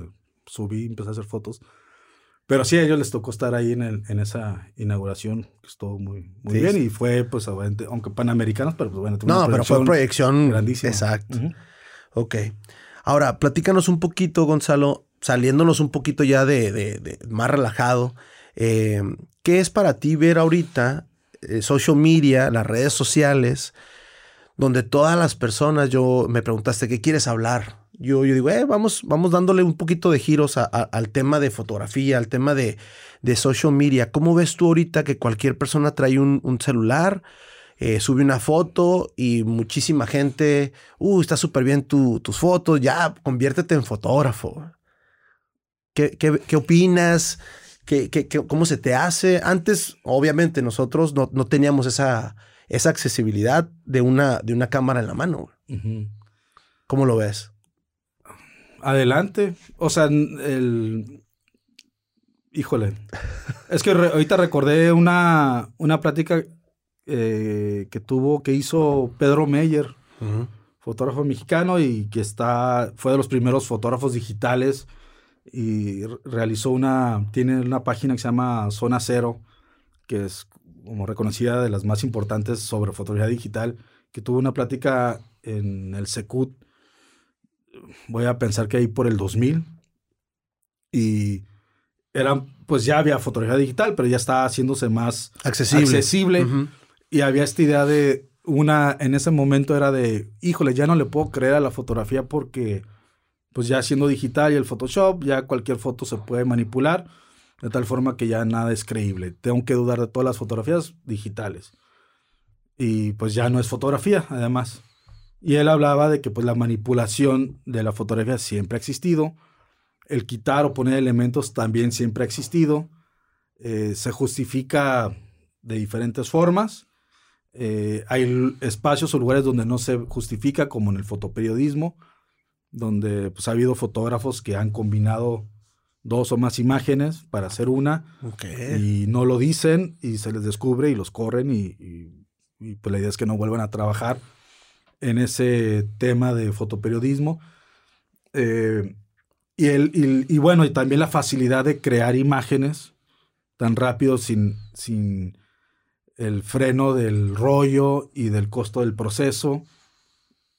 subí, empecé a hacer fotos. Pero sí, a ellos les tocó estar ahí en, el, en esa inauguración, que estuvo muy, muy bien. Y fue, pues, aunque panamericanos, pero pues bueno. No, pero fue proyección grandísima. Exacto. Ok. Ahora, platícanos un poquito, Gonzalo, saliéndonos un poquito ya de, de, más relajado. Eh, ¿Qué es para ti ver ahorita eh, social media, las redes sociales, donde todas las personas, yo me preguntaste, ¿qué quieres hablar? Yo, yo digo, eh, vamos, vamos dándole un poquito de giros al tema de fotografía, al tema de, social media. ¿Cómo ves tú ahorita que cualquier persona trae un, celular, eh, sube una foto y muchísima gente, uh, está súper bien tus fotos, ya, conviértete en fotógrafo? ¿Qué, qué, opinas? ¿Qué, ¿Qué, cómo se te hace? Antes, obviamente, nosotros no, teníamos esa, esa accesibilidad de una, de una cámara en la mano. ¿Cómo lo ves? Adelante. O sea, el... Híjole. Es que ahorita recordé una, una plática eh, que tuvo, que hizo Pedro Meyer fotógrafo mexicano y que está, fue de los primeros fotógrafos digitales y realizó una, tiene una página que se llama Zona Cero, que es como reconocida de las más importantes sobre fotografía digital, que tuvo una plática en el Secut, voy a pensar que ahí por el 2000, y era, pues ya había fotografía digital, pero ya estaba haciéndose más accesible. accesible Y había esta idea de una, en ese momento era de, híjole, ya no le puedo creer a la fotografía porque, pues ya siendo digital y el Photoshop, ya cualquier foto se puede manipular, de tal forma que ya nada es creíble. Tengo que dudar de todas las fotografías digitales. Y pues ya no es fotografía, además. Y él hablaba de que pues la manipulación de la fotografía siempre ha existido, el quitar o poner elementos también siempre ha existido, eh, se justifica de diferentes formas. Eh, hay espacios o lugares donde no se justifica, como en el fotoperiodismo, donde pues, ha habido fotógrafos que han combinado dos o más imágenes para hacer una y no lo dicen y se les descubre y los corren y, pues la idea es que no vuelvan a trabajar en ese tema de fotoperiodismo. Eh, y, el, y, bueno, y también la facilidad de crear imágenes tan rápido sin, sin el freno del rollo y del costo del proceso,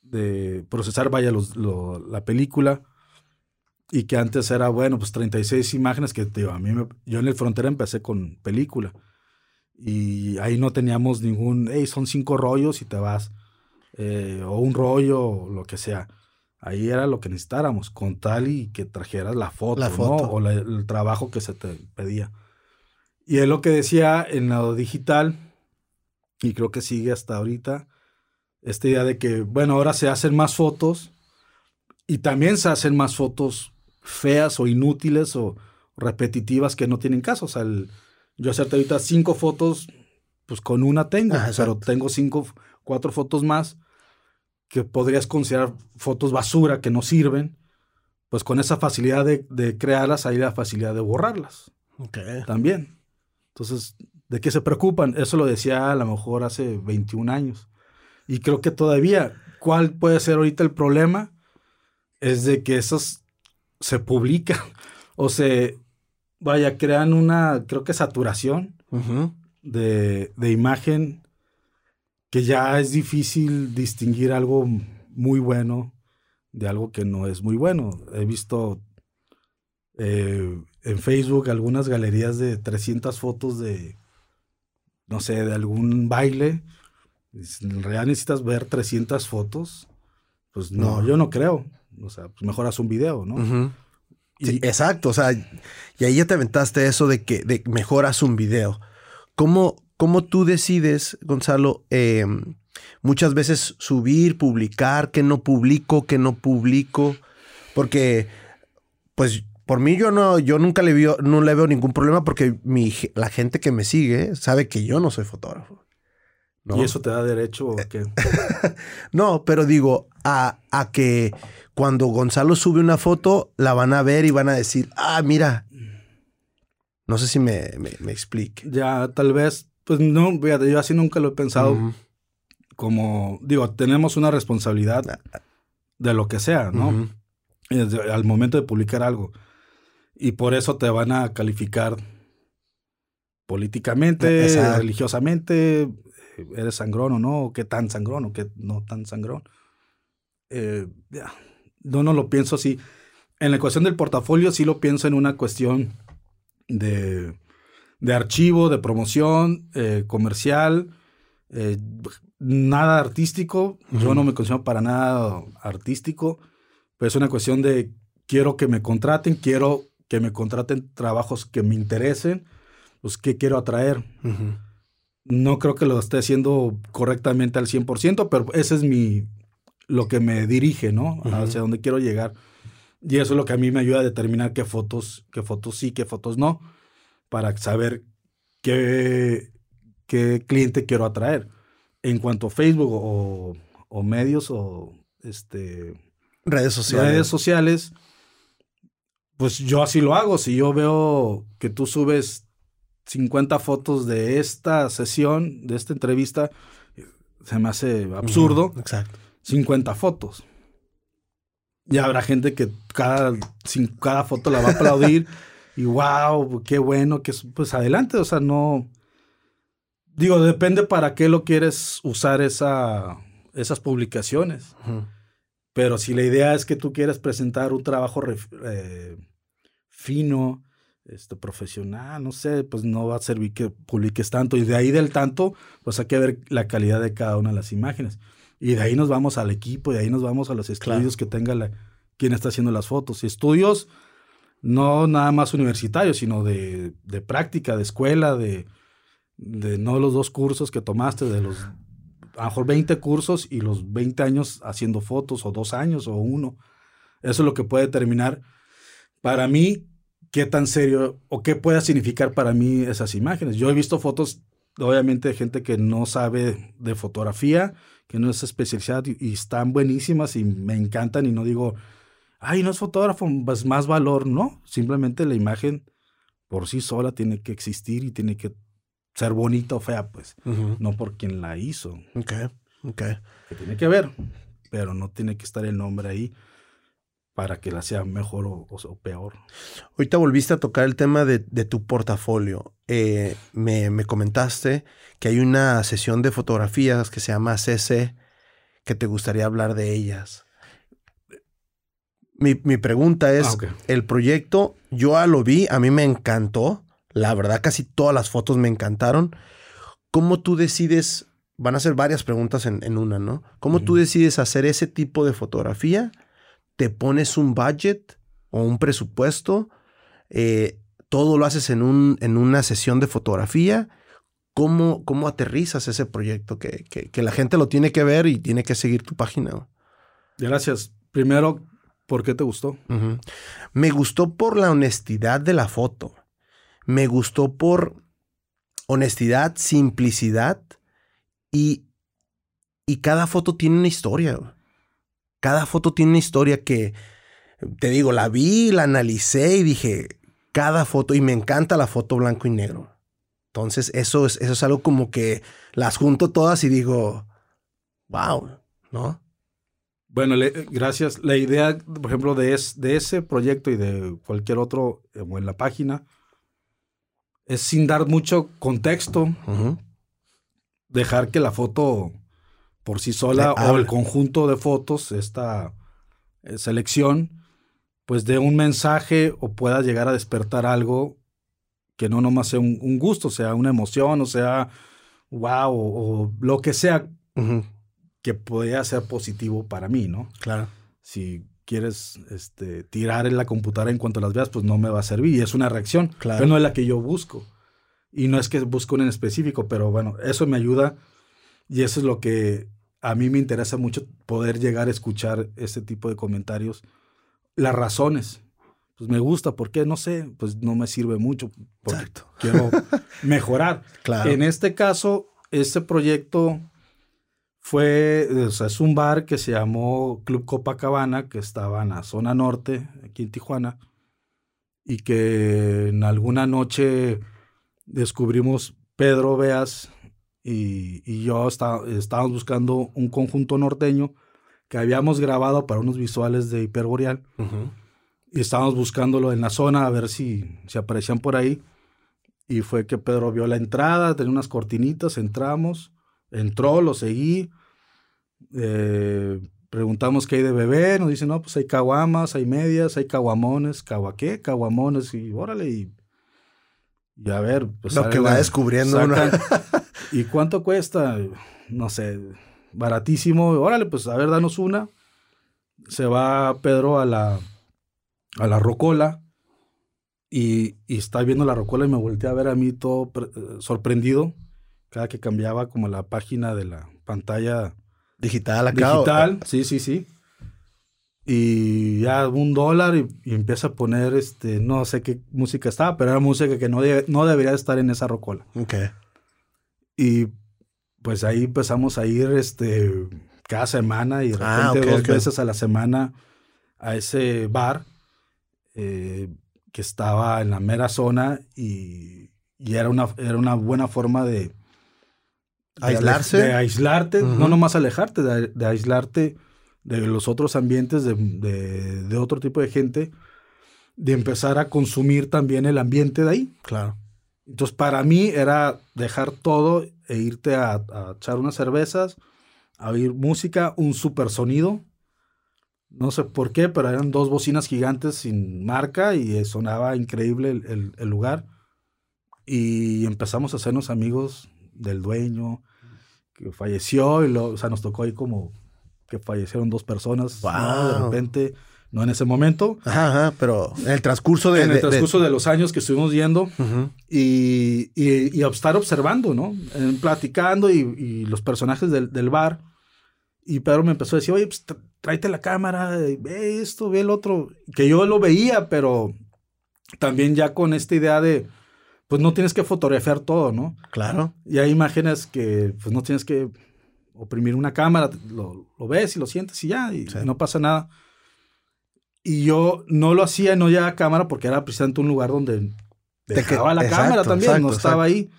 de procesar, vaya, la película, y que antes era, bueno, pues 36 imágenes que a mí yo en el Frontera empecé con película, y ahí no teníamos ningún, hey, son cinco rollos y te vas, eh, o un rollo, lo que sea. Ahí era lo que necesitáramos, con tal y que trajeras la foto, o el trabajo que se te pedía. Y es lo que decía en lo digital, y creo que sigue hasta ahorita, esta idea de que, bueno, ahora se hacen más fotos y también se hacen más fotos feas o inútiles o repetitivas que no tienen caso. O sea, yo hacerte ahorita cinco fotos, pues con una tengo, pero tengo cinco, cuatro fotos más que podrías considerar fotos basura que no sirven. Pues con esa facilidad de, de crearlas hay la facilidad de borrarlas. Okay. También. Entonces, ¿De qué se preocupan? Eso lo decía a lo mejor hace 21 años. Y creo que todavía, ¿cuál puede ser ahorita el problema? Es de que esos se publican o se, vaya, crean una, creo que saturación de, de imagen que ya es difícil distinguir algo muy bueno de algo que no es muy bueno. He visto eh, en Facebook algunas galerías de 300 fotos de no sé, de algún baile, en realidad necesitas ver 300 fotos, pues no, yo no creo. O sea, pues mejor haz un video, ¿no? exacto, o sea, y ahí ya te aventaste eso de que de mejoras un video. ¿Cómo, cómo tú decides, Gonzalo, em, muchas veces subir, publicar, que no publico, que no publico? Porque, pues por mí yo no, yo nunca le veo, no le veo ningún problema porque mi, la gente que me sigue sabe que yo no soy fotógrafo. ¿Y eso te da derecho o qué? no, pero digo, a, a, que cuando Gonzalo sube una foto, la van a ver y van a decir, ah, mira. No sé si me, me, explique. Ya, tal vez, pues no, fíjate, yo así nunca lo he pensado. Como, digo, tenemos una responsabilidad ah, de lo que sea, ¿no? Al momento de publicar algo y por eso te van a calificar políticamente, religiosamente, eh, eres sangrón o no, o qué tan sangrón o qué no tan sangrón. Eh, no, no lo pienso así. En la cuestión del portafolio sí lo pienso en una cuestión de, de archivo, de promoción, eh, comercial, nada artístico. Yo no me considero para nada artístico, pero es una cuestión de quiero que me contraten, quiero que me contraten trabajos que me interesen, pues qué quiero atraer. No creo que lo esté haciendo correctamente al 100%, pero ese es mi, lo que me dirige, ¿no? Hacia dónde quiero llegar. Y eso es lo que a mí me ayuda a determinar qué fotos, qué fotos sí, qué fotos no, para saber qué, qué cliente quiero atraer. En cuanto a Facebook o, o medios o este, redes sociales. Redes sociales pues yo así lo hago. Si yo veo que tú subes 50 fotos de esta sesión, de esta entrevista, se me hace absurdo. exacto. 50 fotos. Y habrá gente que cada, cada foto la va a aplaudir y wow, qué bueno, que pues adelante, o sea, no... Digo, depende para qué lo quieres usar esa, esas publicaciones. Pero si la idea es que tú quieres presentar un trabajo eh, fino, este, profesional, no sé, pues no va a servir que publiques tanto. Y de ahí del tanto, pues hay que ver la calidad de cada una de las imágenes. Y de ahí nos vamos al equipo, y de ahí nos vamos a los estudios que tenga la, quien está haciendo las fotos. Y estudios no nada más universitarios, sino de, de práctica, de escuela, de, de no los dos cursos que tomaste, de los a lo mejor 20 cursos y los 20 años haciendo fotos, o dos años, o uno. Eso es lo que puede determinar para mí qué tan serio o qué pueda significar para mí esas imágenes. Yo he visto fotos, obviamente, de gente que no sabe de fotografía, que no es especializada y, están buenísimas y me encantan y no digo, ay, no es fotógrafo, pues más valor, no. Simplemente la imagen por sí sola tiene que existir y tiene que ser bonita o fea, pues, no por quien la hizo. Ok, ok. Que tiene que ver, pero no tiene que estar el nombre ahí para que la sea mejor o, peor. Ahorita volviste a tocar el tema de, tu portafolio. Eh, me, comentaste que hay una sesión de fotografías que se llama CC, que te gustaría hablar de ellas. Mi, pregunta es, ah, el proyecto, yo ya lo vi, a mí me encantó. La verdad, casi todas las fotos me encantaron. ¿Cómo tú decides? Van a ser varias preguntas en, una, ¿no? ¿Cómo tú decides hacer ese tipo de fotografía? ¿Te pones un budget o un presupuesto? Eh, ¿Todo lo haces en, un, en una sesión de fotografía? ¿Cómo, cómo aterrizas ese proyecto? Que, la gente lo tiene que ver y tiene que seguir tu página. Gracias. Primero, ¿por qué te gustó? Me gustó por la honestidad de la foto me gustó por honestidad, simplicidad y, y cada foto tiene una historia. Cada foto tiene una historia que, te digo, la vi, la analicé y dije, cada foto, y me encanta la foto blanco y negro. Entonces, eso es, eso es algo como que las junto todas y digo, wow, ¿no? Bueno, gracias. La idea, por ejemplo, de, de ese proyecto y de cualquier otro eh, o en la página, es sin dar mucho contexto, dejar que la foto por sí sola o el conjunto de fotos, esta eh, selección, pues dé un mensaje o pueda llegar a despertar algo que no nomás sea un, gusto, sea una emoción, o sea, wow, o, lo que sea que pueda ser positivo para mí, ¿no? Claro. Si quieres este, tirar en la computadora en cuanto las veas, pues no me va a servir. Y es una reacción, claro. pero no es la que yo busco. Y no es que busco una en específico, pero bueno, eso me ayuda y eso es lo que a mí me interesa mucho, poder llegar a escuchar este tipo de comentarios. Las razones. Pues me gusta, porque no sé, pues no me sirve mucho. Exacto. Quiero mejorar. Claro. En este caso, este proyecto fue, o sea, es un bar que se llamó Club Copacabana, que estaba en la zona norte, aquí en Tijuana, y que en alguna noche descubrimos Pedro Beas y, yo estábamos buscando un conjunto norteño que habíamos grabado para unos visuales de Hiperboreal. Y estábamos buscándolo en la zona a ver si, si aparecían por ahí. Y fue que Pedro vio la entrada, tenía unas cortinitas, entramos Entró, lo seguí. Eh, preguntamos qué hay de beber. Nos dicen, no, pues hay caguamas, hay medias, hay caguamones. ¿Cagua qué? Caguamones. Y órale. Y, y a ver. Pues, lo que va descubriendo ¿Y cuánto cuesta? No sé, baratísimo. Órale, pues a ver, danos una. Se va Pedro a la, a la rocola. Y, y está viendo la rocola y me voltea a ver a mí todo eh, sorprendido cada que cambiaba como la página de la pantalla digital acá. Digital, sí, sí, sí. Y ya un dólar y, empieza a poner, este, no sé qué música estaba, pero era música que no, no debería estar en esa rocola. Ok. Y pues ahí empezamos a ir, este, cada semana y de ah, repente dos veces a la semana a ese bar eh, que estaba en la mera zona y, y era, una, era una buena forma de, Aislarse. De, aislarte, no nomás alejarte, de, aislarte de los otros ambientes, de, de, otro tipo de gente, de empezar a consumir también el ambiente de ahí. Claro. Entonces, para mí era dejar todo e irte a, a echar unas cervezas, a oír música, un super sonido. No sé por qué, pero eran dos bocinas gigantes sin marca y sonaba increíble el, el lugar. Y empezamos a hacernos amigos del dueño, que falleció, y lo, o sea, nos tocó ahí como que fallecieron dos personas de repente, no en ese momento. Ajá, pero en el transcurso de... En el transcurso de, los años que estuvimos yendo y, y, estar observando, ¿no? platicando y, los personajes del, del, bar. Y Pedro me empezó a decir, oye, pues tráete la cámara, ve esto, ve el otro. Que yo lo veía, pero también ya con esta idea de pues no tienes que fotografiar todo, ¿no? Claro. Y hay imágenes que pues no tienes que oprimir una cámara, lo, ves y lo sientes y ya, y, no pasa nada. Y yo no lo hacía, no llevaba cámara porque era precisamente un lugar donde dejaba la cámara también, no estaba ahí.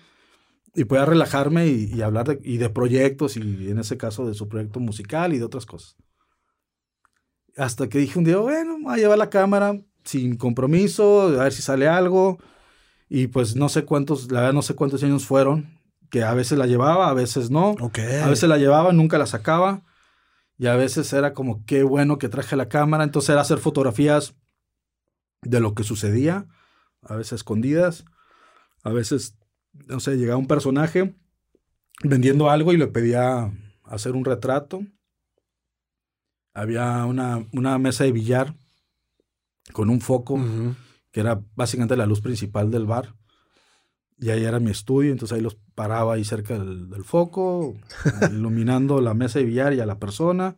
Y podía relajarme y, hablar de, y de proyectos, y en ese caso de su proyecto musical y de otras cosas. Hasta que dije un día, bueno, voy a llevar la cámara sin compromiso, a ver si sale algo. Y pues no sé cuántos, la verdad no sé cuántos años fueron, que a veces la llevaba, a veces no. A veces la llevaba, nunca la sacaba. Y a veces era como, qué bueno que traje la cámara. Entonces era hacer fotografías de lo que sucedía, a veces escondidas. A veces, no sé, llegaba un personaje vendiendo algo y le pedía hacer un retrato. Había una, una mesa de billar con un foco que era básicamente la luz principal del bar. Y ahí era mi estudio, entonces ahí los paraba ahí cerca del, foco, iluminando la mesa de billar y a la persona,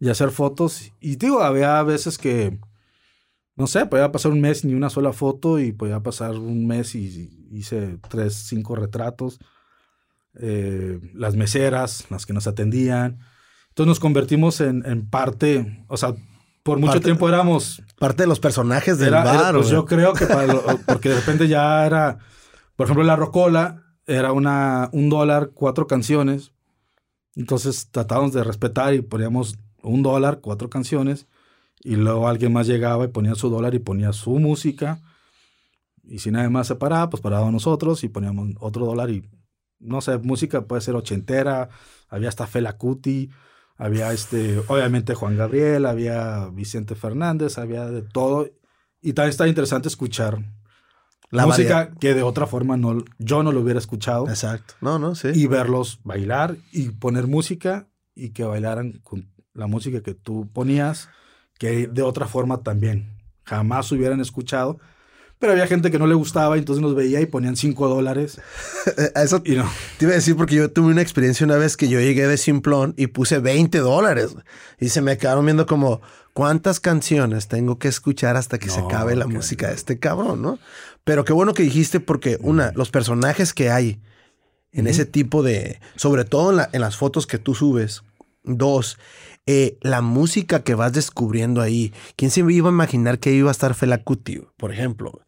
y hacer fotos. Y digo, había veces que, no sé, podía pasar un mes ni una sola foto, y podía pasar un mes y, hice tres, cinco retratos. Eh, las meseras, las que nos atendían. Entonces nos convertimos en, en parte, o sea, por mucho tiempo éramos... Parte de los personajes del bar. pues yo creo que porque de repente ya era, por ejemplo, la Rocola era una, un dólar, cuatro canciones. Entonces tratábamos de respetar y poníamos un dólar, cuatro canciones. Y luego alguien más llegaba y ponía su dólar y ponía su música. Y si nadie más se paraba, pues parábamos nosotros y poníamos otro dólar y, no sé, música puede ser ochentera, había hasta Fela Cuti, había este, obviamente Juan Gabriel, había Vicente Fernández, había de todo. Y también está interesante escuchar la música que de otra forma no, yo no lo hubiera escuchado. Exacto. No, no, sí. Y verlos bailar y poner música y que bailaran con la música que tú ponías, que de otra forma también jamás hubieran escuchado. Pero había gente que no le gustaba, y entonces nos veía y ponían 5 dólares. Eso y no. te iba a decir porque yo tuve una experiencia una vez que yo llegué de Simplón y puse 20 dólares. Y se me quedaron viendo como, ¿cuántas canciones tengo que escuchar hasta que se acabe la música de este cabrón, no? Pero qué bueno que dijiste porque, una, los personajes que hay en ese tipo de, sobre todo en, en las fotos que tú subes. Dos, eh, la música que vas descubriendo ahí. ¿Quién se iba a imaginar que iba a estar Fela Kuti, por ejemplo?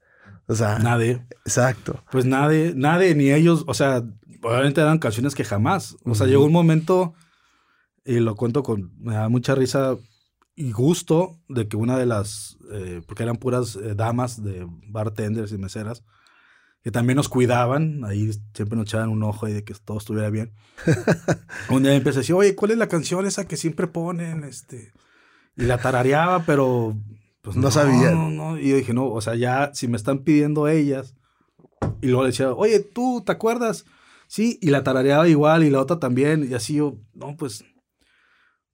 O sea, nadie. Exacto. Pues nadie, nadie, ni ellos, o sea, obviamente eran canciones que jamás. O sea, llegó un momento, y lo cuento con, me da mucha risa y gusto de que una de las, eh, porque eran puras eh, damas de bartenders y meseras, que también nos cuidaban, ahí siempre nos echaban un ojo y de que todo estuviera bien. un día empecé a decir, oye, ¿cuál es la canción esa que siempre ponen? Este, y la tarareaba, pero pues no, sabía. Y yo dije, no, o sea, ya si me están pidiendo ellas. Y luego le decía, oye, tú, ¿te acuerdas? Sí, y la tarareaba igual y la otra también. Y así yo, no, pues,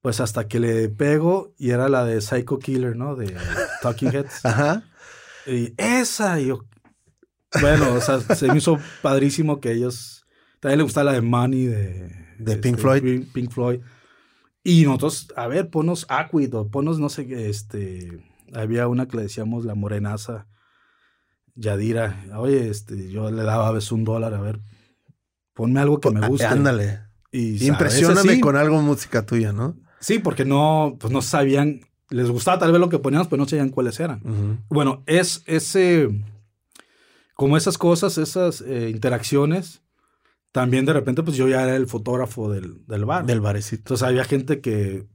pues hasta que le pego y era la de Psycho Killer, ¿no? De Talking Heads. Ajá. Y esa, y yo, bueno, o sea, se me hizo padrísimo que ellos, también le gustaba la de Money de, de Pink este, Floyd. Pink Floyd. Y nosotros, a ver, ponos Aquid o ponos, no sé qué, este, había una que le decíamos la morenaza, Yadira. Oye, este, yo le daba a veces un dólar, a ver, ponme algo que me guste. Ándale. Y, Impresioname con algo música tuya, ¿no? Sí, porque no, pues no sabían, les gustaba tal vez lo que poníamos, pero no sabían cuáles eran. Bueno, es ese, como esas cosas, esas eh, interacciones, también de repente pues yo ya era el fotógrafo del, del bar. Del barecito. Entonces había gente que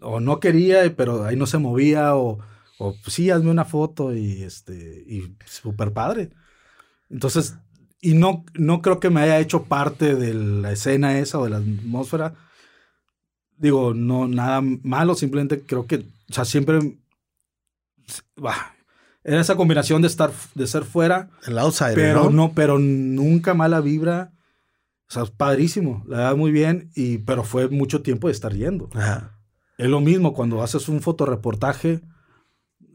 o no quería, pero ahí no se movía, o, o pues, sí, hazme una foto y este, y súper padre. Entonces, y no, no creo que me haya hecho parte de la escena esa o de la atmósfera. Digo, no, nada malo, simplemente creo que, o sea, siempre, bah, era esa combinación de estar, de ser fuera. El outsider, pero ¿no? ¿no? pero nunca mala vibra. O sea, padrísimo, la verdad muy bien, y, pero fue mucho tiempo de estar yendo. Ajá. Es lo mismo cuando haces un fotoreportaje.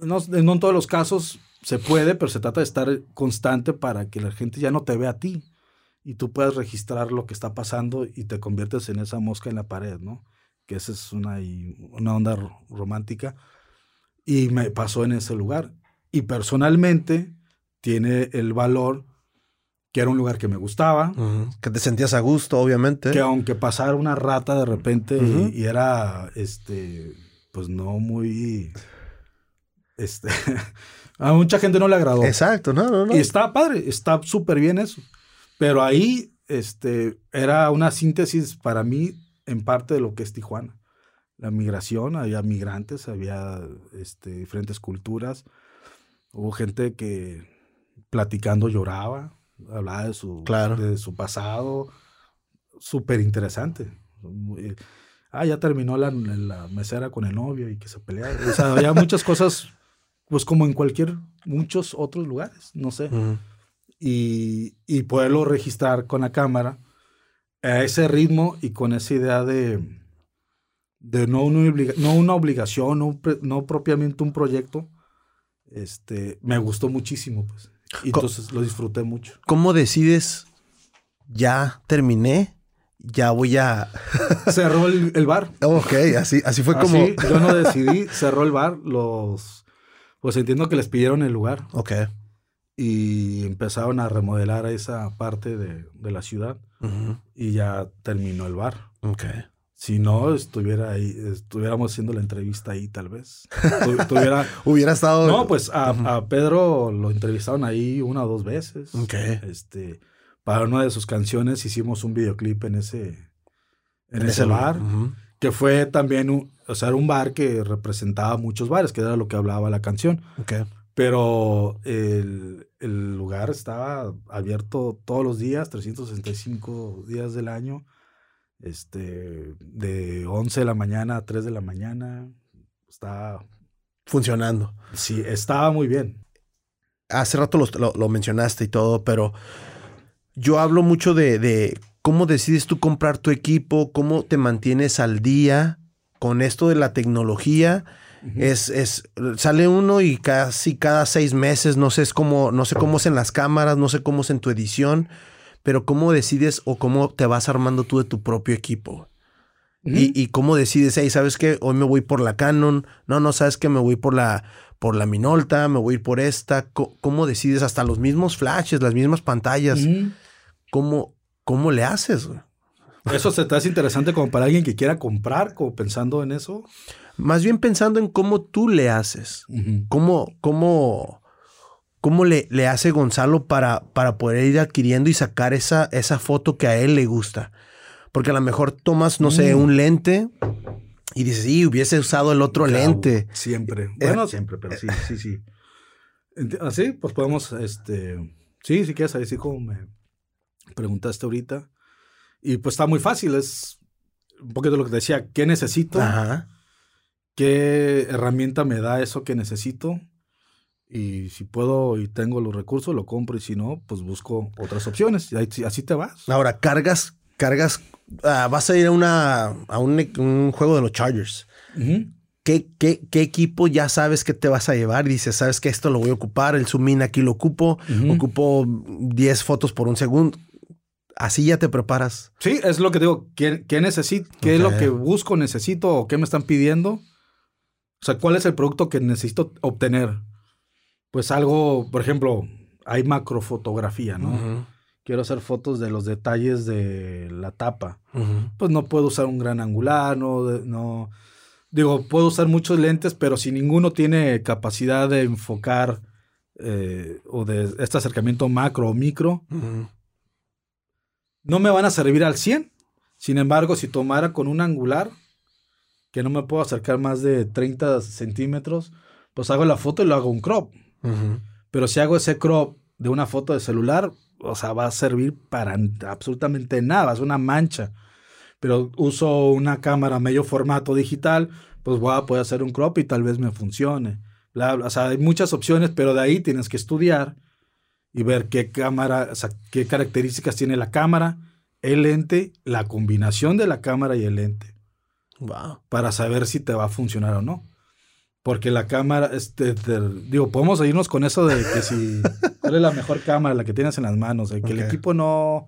No, no en todos los casos se puede, pero se trata de estar constante para que la gente ya no te vea a ti y tú puedas registrar lo que está pasando y te conviertes en esa mosca en la pared, ¿no? Que esa es una, y- una onda ro- romántica. Y me pasó en ese lugar. Y personalmente tiene el valor que era un lugar que me gustaba, Ujú. Que te sentías a gusto, obviamente. que aunque pasara una rata de repente y- Ujú. y, era, este, pues no muy, este, a mucha gente no le agradó. Exacto, no, no, no. Y está padre, está súper bien eso. Pero ahí, este, era una síntesis para mí en parte de lo que es Tijuana. La migración, había migrantes, había, este, diferentes culturas. Hubo gente que platicando lloraba, hablaba de su, Claro. de su pasado. Súper interesante. Muy- Ah, ya terminó la, la mesera con el novio y que se pelea. O sea, había muchas cosas, pues como en cualquier, muchos otros lugares, no sé. Y, y poderlo registrar con la cámara a ese ritmo y con esa idea de, de no, una no una obligación, no, no propiamente un proyecto, este, me gustó muchísimo, pues. Y entonces lo disfruté mucho. ¿Cómo decides? Ya terminé, ya voy a. Cerró el, el bar. Ok, así, así fue como. Así, yo no decidí, cerró el bar, los... Pues entiendo que les pidieron el lugar Ok. y empezaron a remodelar esa parte de, de la ciudad y ya terminó el bar. Ok. Si no, estuviera ahí, estuviéramos haciendo la entrevista ahí tal vez. Tu- tuviera- Hubiera estado. No, pues a, a Pedro lo entrevistaron ahí una o dos veces. Ok. Este, para una de sus canciones hicimos un videoclip en ese, en, En ese bar, que fue también, un, o sea, era un bar que representaba muchos bares, que era lo que hablaba la canción. Ok. Pero el, el lugar estaba abierto todos los días, 365 días del año, este, de 11 de la mañana a 3 de la mañana. Está, Funcionando. sí, estaba muy bien. hace rato lo, lo- lo mencionaste y todo, pero yo hablo mucho de, de cómo decides tú comprar tu equipo, cómo te mantienes al día con esto de la tecnología. Es, es, sale uno y casi cada seis meses, no sé, es como, no sé cómo es en las cámaras, no sé cómo es en tu edición, pero cómo decides o cómo te vas armando tú de tu propio equipo. y, y cómo decides, hey, ¿sabes qué? Hoy me voy por la Canon. No, no, ¿sabes qué? Me voy por la, por la Minolta, me voy por esta. ¿Cómo decides? Hasta los mismos flashes, las mismas pantallas. ¿Cómo, ¿Cómo le haces? güey? Eso se te hace interesante como para alguien que quiera comprar, como pensando en eso. Más bien pensando en cómo tú le haces. ¿Cómo, cómo, cómo le, le hace Gonzalo para, para poder ir adquiriendo y sacar esa, esa foto que a él le gusta? Porque a lo mejor tomas, no sé, Mm. un lente y dices, sí, hubiese usado el otro Claro, lente. Siempre. Bueno, siempre, pero sí, sí, sí. Enti- Así, pues podemos, este, sí, si quieres, así como me preguntaste ahorita. Y pues está muy fácil, es un poquito lo que te decía, ¿qué necesito? Ajá. ¿Qué herramienta me da eso que necesito? Y si puedo y tengo los recursos, lo compro y si no, pues busco otras opciones. Y ahí- así te vas. Ahora, cargas, cargas, ah, vas a ir a, una, a un, un juego de los Chargers. ¿Qué, qué, qué equipo ya sabes que te vas a llevar? Dices, sabes que esto lo voy a ocupar, el zoom in aquí lo ocupo, Ujú. ocupo 10 fotos por un segundo. Así ya te preparas. Sí, es lo que digo. ¿Qué, qué necesito? ¿Qué es lo que busco, necesito o qué me están pidiendo? O sea, ¿cuál es el producto que necesito obtener? Pues algo, por ejemplo, hay macrofotografía, ¿no? Quiero hacer fotos de los detalles de la tapa. Pues no puedo usar un gran angular, no, no. Digo, puedo usar muchos lentes, pero si ninguno tiene capacidad de enfocar eh, o de este acercamiento macro o micro. No me van a servir al 100. Sin embargo, si tomara con un angular, que no me puedo acercar más de 30 centímetros, pues hago la foto y lo hago un crop. Pero si hago ese crop de una foto de celular, o sea, va a servir para absolutamente nada, es una mancha. Pero uso una cámara medio formato digital, pues voy a poder hacer un crop y tal vez me funcione. O sea, hay muchas opciones, pero de ahí tienes que estudiar y ver qué cámara, o sea, qué características tiene la cámara, el lente, la combinación de la cámara y el lente. Wow. Para saber si te va a funcionar o no. Porque la cámara, este, digo, podemos irnos con eso de que si, ¿cuál es la mejor cámara, la que tienes en las manos? que el equipo no,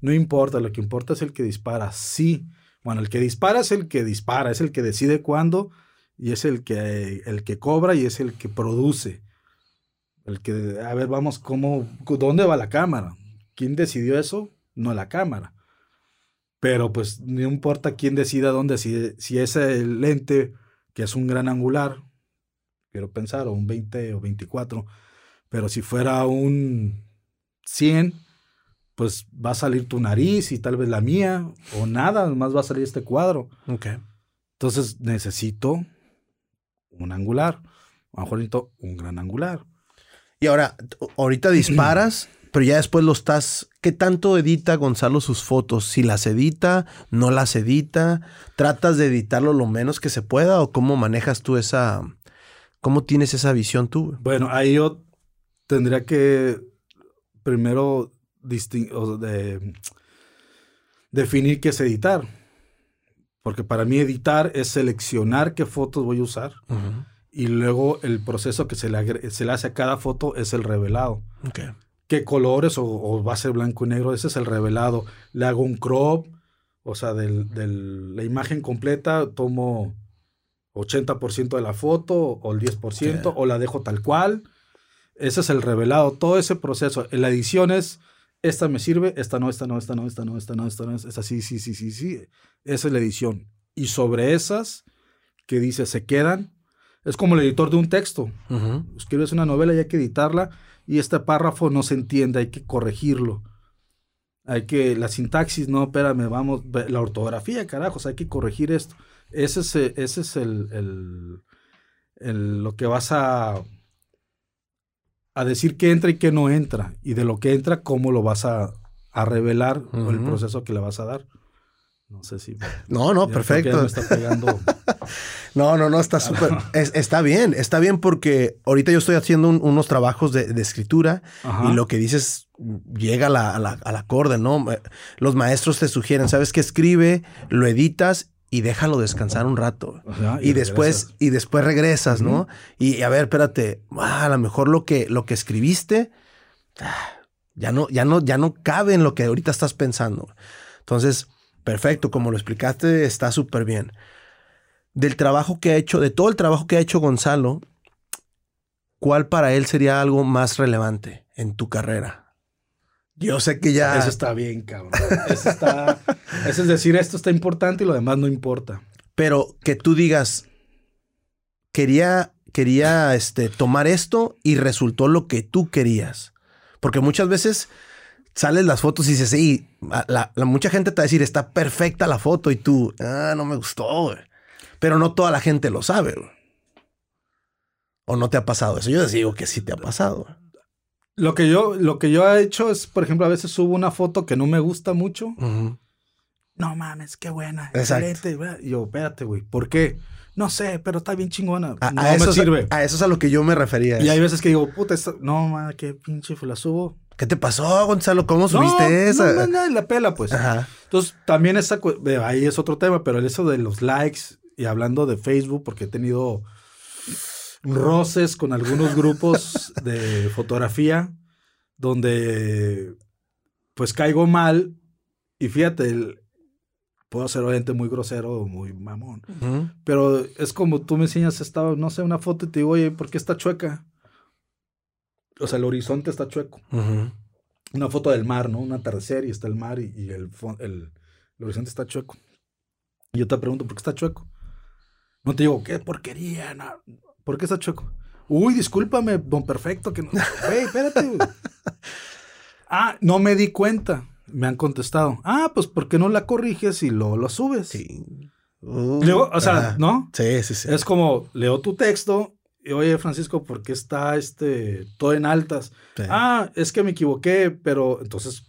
no importa, lo que importa es el que dispara. Sí, bueno, el que dispara es el que dispara, es el que decide cuándo y es el que, el que cobra y es el que produce. El que, a ver, vamos, ¿cómo, ¿dónde va la cámara? ¿Quién decidió eso? No la cámara. Pero pues no importa quién decida dónde, si, si ese lente, que es un gran angular, quiero pensar, o un 20 o 24, pero si fuera un 100, pues va a salir tu nariz y tal vez la mía, o nada, más va a salir este cuadro. Ok. Entonces necesito un angular, a lo mejor necesito un gran angular. Y ahora, ahorita disparas, pero ya después lo estás. ¿Qué tanto edita Gonzalo sus fotos? Si las edita, no las edita, tratas de editarlo lo menos que se pueda o cómo manejas tú esa, ¿Cómo tienes esa visión tú? Bueno, ahí yo tendría que primero de, definir qué es editar. Porque para mí editar es seleccionar qué fotos voy a usar. Y luego el proceso que se le, se le, hace a cada foto es el revelado. ¿Qué colores o, va a ser blanco y negro? Ese es el revelado. Le hago un crop, o sea, de la imagen completa tomo 80% de la foto o el 10% o la dejo tal cual. Ese es el revelado, todo ese proceso. En la edición es, esta me sirve, esta no, esta no, esta no, esta no, esta no, esta no, esta sí, sí, sí, sí, sí. Esa es la edición. Y sobre esas que dice se quedan, es como el editor de un texto. Escribes una novela y hay que editarla y este párrafo no se entiende, hay que corregirlo. Hay que, la sintaxis, no, espérame, vamos, la ortografía, carajos, hay que corregir esto. Ese es, eh, ese es el, lo que vas a, a decir que entra y que no entra. Y de lo que entra, cómo lo vas a, revelar o el proceso que le vas a dar. No sé si. No, no, perfecto. no, no, no, está súper. está bien, está bien porque ahorita yo estoy haciendo unos trabajos de, escritura y lo que dices llega a la, a la, al acorde, ¿no? Los maestros te sugieren, ¿sabes qué? Escribe, lo editas y déjalo descansar un rato. y, después, y después regresas, ¿no? Y a ver, espérate, ah, a lo mejor lo que, lo que escribiste ah, ya no, ya no, ya no cabe en lo que ahorita estás pensando. Entonces, perfecto, como lo explicaste, está súper bien. Del trabajo que ha hecho, de todo el trabajo que ha hecho Gonzalo, ¿cuál para él sería algo más relevante en tu carrera? Yo sé que ya. Eso está bien, cabrón. Eso está. eso es decir, esto está importante y lo demás no importa. Pero que tú digas, quería, quería este, tomar esto y resultó lo que tú querías. Porque muchas veces sales las fotos y dices, sí, la, mucha gente te va a decir, está perfecta la foto y tú, ah, no me gustó, Pero no toda la gente lo sabe, ¿O no te ha pasado eso? Yo les digo que sí te ha pasado. Lo que yo, lo que yo he hecho es, por ejemplo, a veces subo una foto que no me gusta mucho. No mames, qué buena. Excelente. Y yo, espérate, güey. ¿Por qué? No sé, pero está bien chingona. A, no eso me sirve. A, eso es a lo que yo me refería. Y hay veces que digo, puta, no, mames, qué pinche la subo. ¿Qué te pasó, Gonzalo? ¿Cómo subiste esa? No, no, no, la pela, pues. Ajá. Entonces, también esa, ahí es otro tema, pero eso de los likes y hablando de Facebook, porque he tenido roces con algunos grupos de fotografía donde pues caigo mal y fíjate, puedo ser obviamente muy grosero o muy mamón, pero es como tú me enseñas esta, no sé, una foto y te digo, oye, ¿por qué está chueca? O sea, el horizonte está chueco. Una foto del mar, ¿no? Un atardecer y está el mar y, el, el, horizonte está chueco. Y yo te pregunto, ¿por qué está chueco? No te digo, qué porquería, no. ¿Por qué está chueco? Uy, discúlpame, don perfecto, que no. Güey, espérate. ah, no me di cuenta. me han contestado, ah, pues ¿por qué no la corriges y lo, lo subes? Sí. o sea, ¿no? Sí, sí, sí. Es como, leo tu texto oye, Francisco, ¿por qué está este, todo en altas? Ah, es que me equivoqué, pero entonces...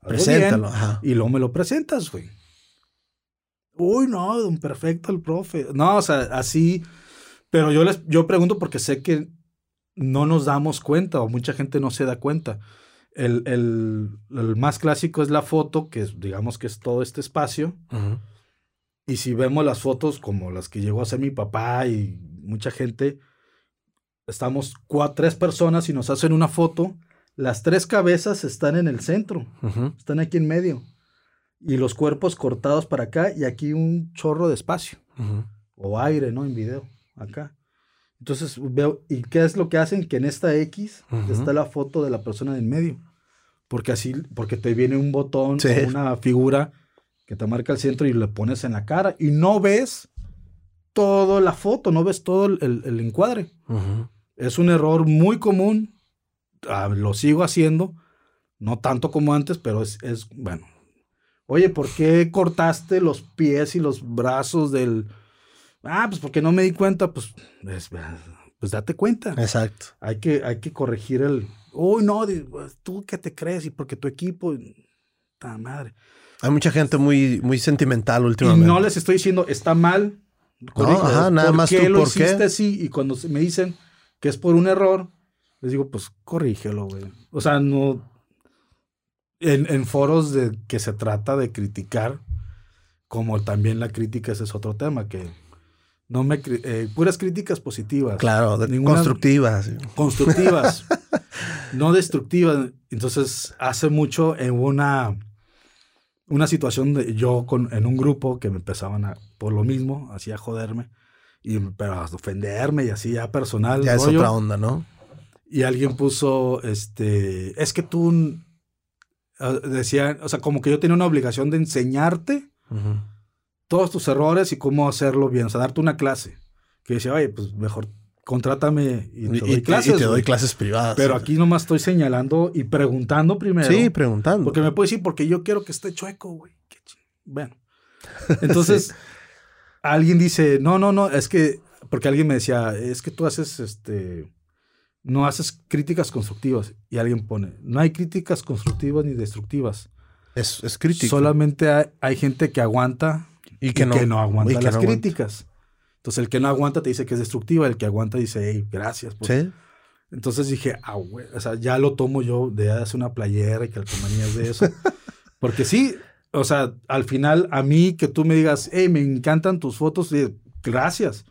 Preséntalo. y luego me lo presentas, güey. Uy, no, don perfecto el profe. No, o sea, así. Pero yo les, yo pregunto porque sé que no nos damos cuenta o mucha gente no se da cuenta. El, el, el, más clásico es la foto, que digamos que es todo este espacio. Y si vemos las fotos como las que llegó a ser mi papá y mucha gente, estamos cuatro, tres personas y nos hacen una foto. Las tres cabezas están en el centro, están aquí en medio. Y los cuerpos cortados para acá y aquí un chorro de espacio. O aire, ¿no? En video, acá. Entonces veo, ¿y qué es lo que hacen? Que en esta X está la foto de la persona en medio. Porque así, porque te viene un botón o una figura que te marca el centro y le pones en la cara y no ves toda la foto, no ves todo el, encuadre. Es un error muy común, ah, lo sigo haciendo, no tanto como antes, pero es, es, bueno. Oye, ¿por qué cortaste los pies y los brazos del, Ah, pues porque no me di cuenta, pues, pues, date cuenta. Exacto. Hay que, hay que corregir el. Uy, no, pues, tú qué te crees y porque tu equipo. ¡Ta madre! Hay mucha gente muy, muy sentimental últimamente. Y no les estoy diciendo, está mal. No, ajá, nada más tú, lo hiciste así? Y cuando me dicen que es por un error, les digo, pues corrígelo, güey. O sea, no. En, en foros de que se trata de criticar, como también la crítica, ese es otro tema, que no me eh, puras críticas positivas. Claro, constructivas. Constructivas. no destructivas. Entonces, hace mucho en una, una situación de yo con, en un grupo que me empezaban a, por lo mismo, hacía joderme, y, pero a ofenderme y así ya personal. Ya es otra onda, ¿no? Y alguien puso, este, es que tú, ah, decía, o sea, como que yo tenía una obligación de enseñarte todos tus errores y cómo hacerlo bien, o sea, darte una clase. Que decía, oye, pues mejor contrátame y te doy clases. Y te doy clases privadas. Pero aquí nomás estoy señalando y preguntando primero. Sí, preguntando. Porque me puede decir, porque yo quiero que esté chueco, güey. Bueno. Entonces, alguien dice, no, no, no, es que, porque alguien me decía, es que tú haces, este, no haces críticas constructivas. Y alguien pone, no hay críticas constructivas ni destructivas. Es, es crítica. Solamente hay gente que aguanta y que, no, aguanta las críticas. Entonces, el que no aguanta te dice que es destructiva, el que aguanta dice, hey, gracias. ¿Sí? Entonces dije, ah, güey, o sea, ya lo tomo yo de hacer una playera y calcomanías de eso. Porque sí, o sea, al final, a mí que tú me digas, hey, me encantan tus fotos, gracias.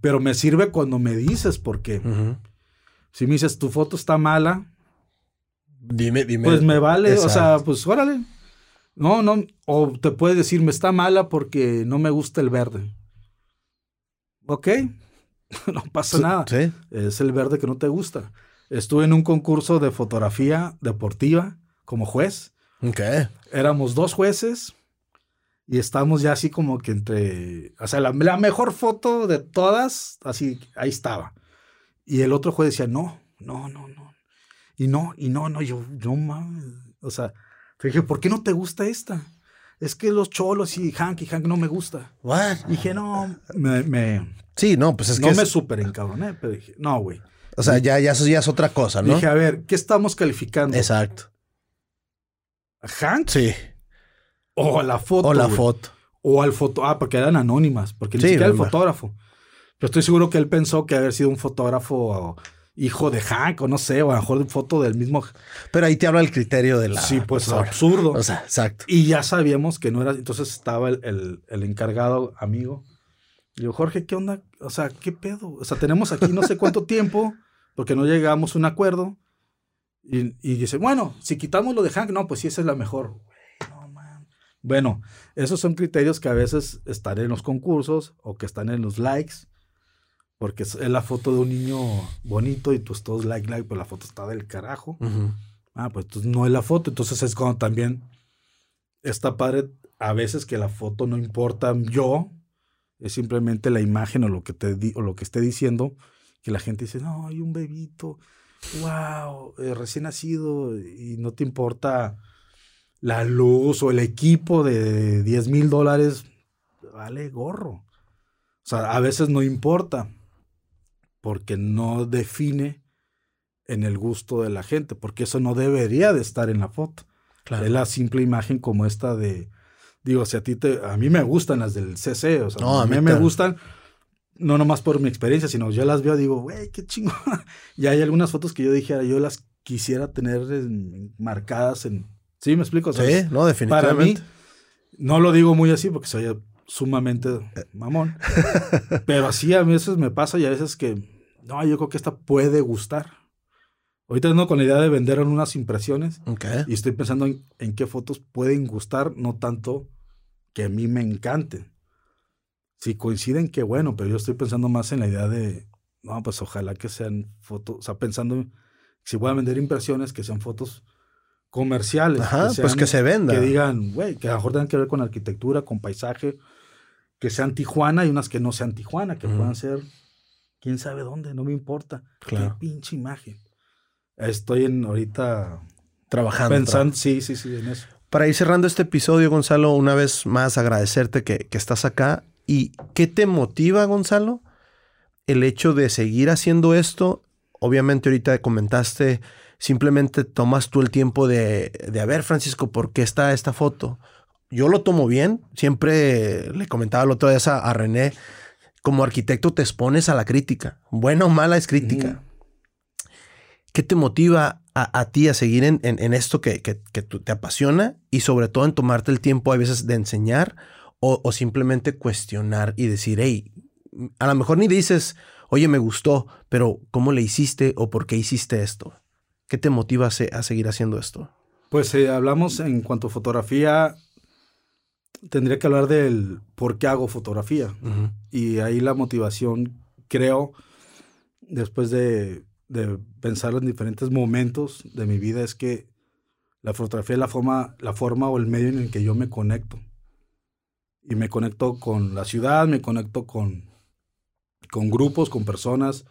Pero me sirve cuando me dices por qué. Si me dices, tu foto está mala, dime, dime. Pues me vale, o sea, pues órale. No, no, o te puede decir, me está mala porque no me gusta el verde. Ok, no pasa nada. Es el verde que no te gusta. Estuve en un concurso de fotografía deportiva como juez. Ok. Éramos dos jueces y estamos ya así como que entre, o sea, la, mejor foto de todas, así, ahí estaba. Y el otro juez decía, no, no, no, no. Y no, y no, no, yo, yo, mames. O sea, dije, ¿por qué no te gusta esta? Es que los cholos y Hank y Hank no me gusta. What? dije, no, me, Sí, no, pues es que. No me súper encabroné, pero dije, no, güey. O sea, ya, ya, eso ya es otra cosa, ¿no? Dije, a ver, ¿qué estamos calificando? Exacto. ¿A Hank? Sí. O a la foto. O la foto. O al foto. Ah, porque eran anónimas, porque ni siquiera el fotógrafo. Pero estoy seguro que él pensó que haber sido un fotógrafo hijo de Hank o no sé, o a lo mejor foto del mismo. Pero ahí te habla el criterio de la. Sí, pues absurdo. O sea, exacto. Y ya sabíamos que no era. Entonces estaba el, encargado amigo. Y yo, Jorge, ¿qué onda? O sea, ¿qué pedo? O sea, tenemos aquí no sé cuánto tiempo porque no llegamos a un acuerdo. Y, y, dice, bueno, si quitamos lo de Hank, no, pues sí, esa es la mejor. Bueno, esos son criterios que a veces están en los concursos o que están en los likes porque es la foto de un niño bonito y pues todos like, like, pues la foto está del carajo. Ah, pues entonces no es la foto. Entonces es cuando también está padre a veces que la foto no importa yo, es simplemente la imagen o lo que te di, o lo que esté diciendo, que la gente dice, no, hay un bebito, wow, eh, recién nacido, y no te importa la luz o el equipo de 10 mil dólares, vale gorro. O sea, a veces no importa porque no define en el gusto de la gente, porque eso no debería de estar en la foto. Es la simple imagen como esta de, digo, si a ti te, a mí me gustan las del CC, o sea, a mí me gustan, no nomás por mi experiencia, sino yo las veo, digo, güey, qué chingo. y hay algunas fotos que yo dijera, yo las quisiera tener marcadas en, ¿sí me explico? sí, no, definitivamente. Para mí, no lo digo muy así porque soy sumamente mamón, pero así a veces me pasa y a veces que, no, yo creo que esta puede gustar. Ahorita ando con la idea de vender unas impresiones. Y estoy pensando en, qué fotos pueden gustar, no tanto que a mí me encanten. Si coinciden, qué bueno, pero yo estoy pensando más en la idea de, no, pues ojalá que sean fotos, o sea, pensando si voy a vender impresiones, que sean fotos comerciales. Ajá, pues que se vendan. Que digan, güey, que a lo mejor tengan que ver con arquitectura, con paisaje, que sean Tijuana y unas que no sean Tijuana, que puedan ser, quién sabe dónde, no me importa. Claro. Qué pinche imagen. Estoy en ahorita trabajando. Pensando, sí, sí, sí, en eso. Para ir cerrando este episodio, Gonzalo, una vez más agradecerte que, estás acá. ¿Y qué te motiva, Gonzalo? El hecho de seguir haciendo esto. Obviamente ahorita comentaste, simplemente tomas tú el tiempo de, de a ver, Francisco, ¿por qué está esta foto? Yo lo tomo bien. Siempre le comentaba la otra vez a, René, como arquitecto te expones a la crítica. Buena o mala es crítica. ¿Qué te motiva a, ti a seguir en, esto que, te apasiona y sobre todo en tomarte el tiempo a veces de enseñar o, simplemente cuestionar y decir, hey, a lo mejor ni dices, oye, me gustó, pero ¿cómo le hiciste o por qué hiciste esto? ¿Qué te motiva a, seguir haciendo esto? Pues eh, hablamos en cuanto a fotografía, tendría que hablar del por qué hago fotografía. Y ahí la motivación, creo, después de de pensar en diferentes momentos de mi vida es que la fotografía es la forma, la forma o el medio en el que yo me conecto. Y me conecto con la ciudad, me conecto con, con grupos, con personas,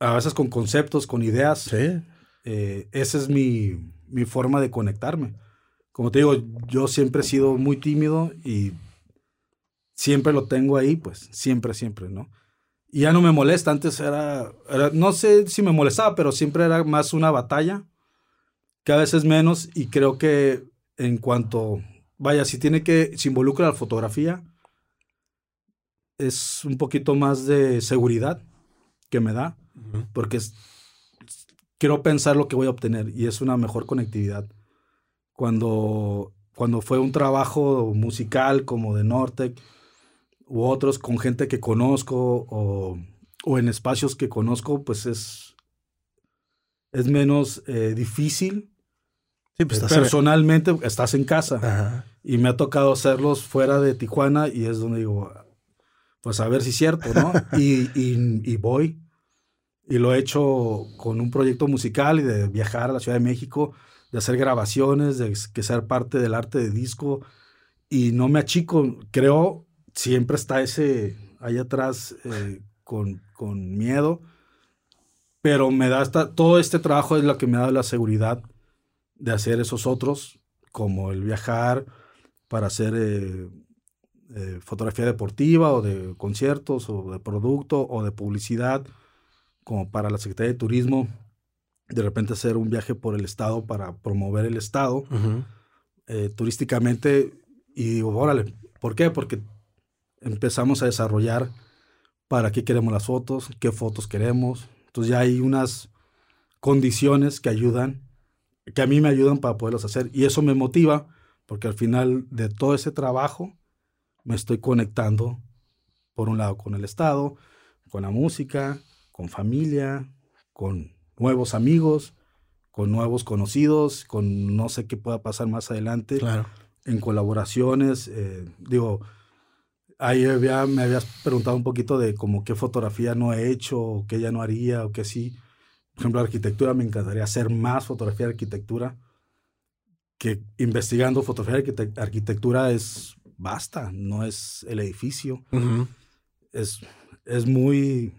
a veces con conceptos, con ideas. Sí. Eh, esa es mi, mi forma de conectarme. Como te digo, yo siempre he sido muy tímido y siempre lo tengo ahí, pues siempre, siempre, ¿no? Y ya no me molesta, antes era, no sé si me molestaba, pero siempre era más una batalla, cada vez es menos y creo que en cuanto, vaya, si tiene que, se involucra la fotografía, es un poquito más de seguridad que me da, porque quiero pensar lo que voy a obtener y es una mejor conectividad. Cuando, cuando fue un trabajo musical como de Nortec, u otros con gente que conozco o, en espacios que conozco, pues es, es menos eh, difícil. Sí, pues Personalmente estás en casa y me ha tocado hacerlos fuera de Tijuana y es donde digo, pues a ver si es cierto, ¿no? y, y, voy. Y lo he hecho con un proyecto musical y de viajar a la Ciudad de México, de hacer grabaciones, de que ser parte del arte de disco. Y no me achico, creo siempre está ese ahí atrás eh, con, miedo, pero me da hasta, todo este trabajo es lo que me da la seguridad de hacer esos otros, como el viajar para hacer eh, eh, fotografía deportiva o de conciertos o de producto o de publicidad, como para la Secretaría de Turismo, de repente hacer un viaje por el estado para promover el estado turísticamente y digo, órale, ¿por qué? Porque empezamos a desarrollar para qué queremos las fotos, qué fotos queremos. Entonces ya hay unas condiciones que ayudan, que a mí me ayudan para poderlos hacer. Y eso me motiva porque al final de todo ese trabajo me estoy conectando, por un lado, con el Estado, con la música, con familia, con nuevos amigos, con nuevos conocidos, con no sé qué pueda pasar más adelante, claro. en colaboraciones. Eh, digo, Ahí me habías preguntado un poquito de como qué fotografía no he hecho, o qué ya no haría, o qué sí. Por ejemplo, arquitectura, me encantaría hacer más fotografía de arquitectura, que investigando fotografía de arquitectura es basta, no es el edificio. es, es muy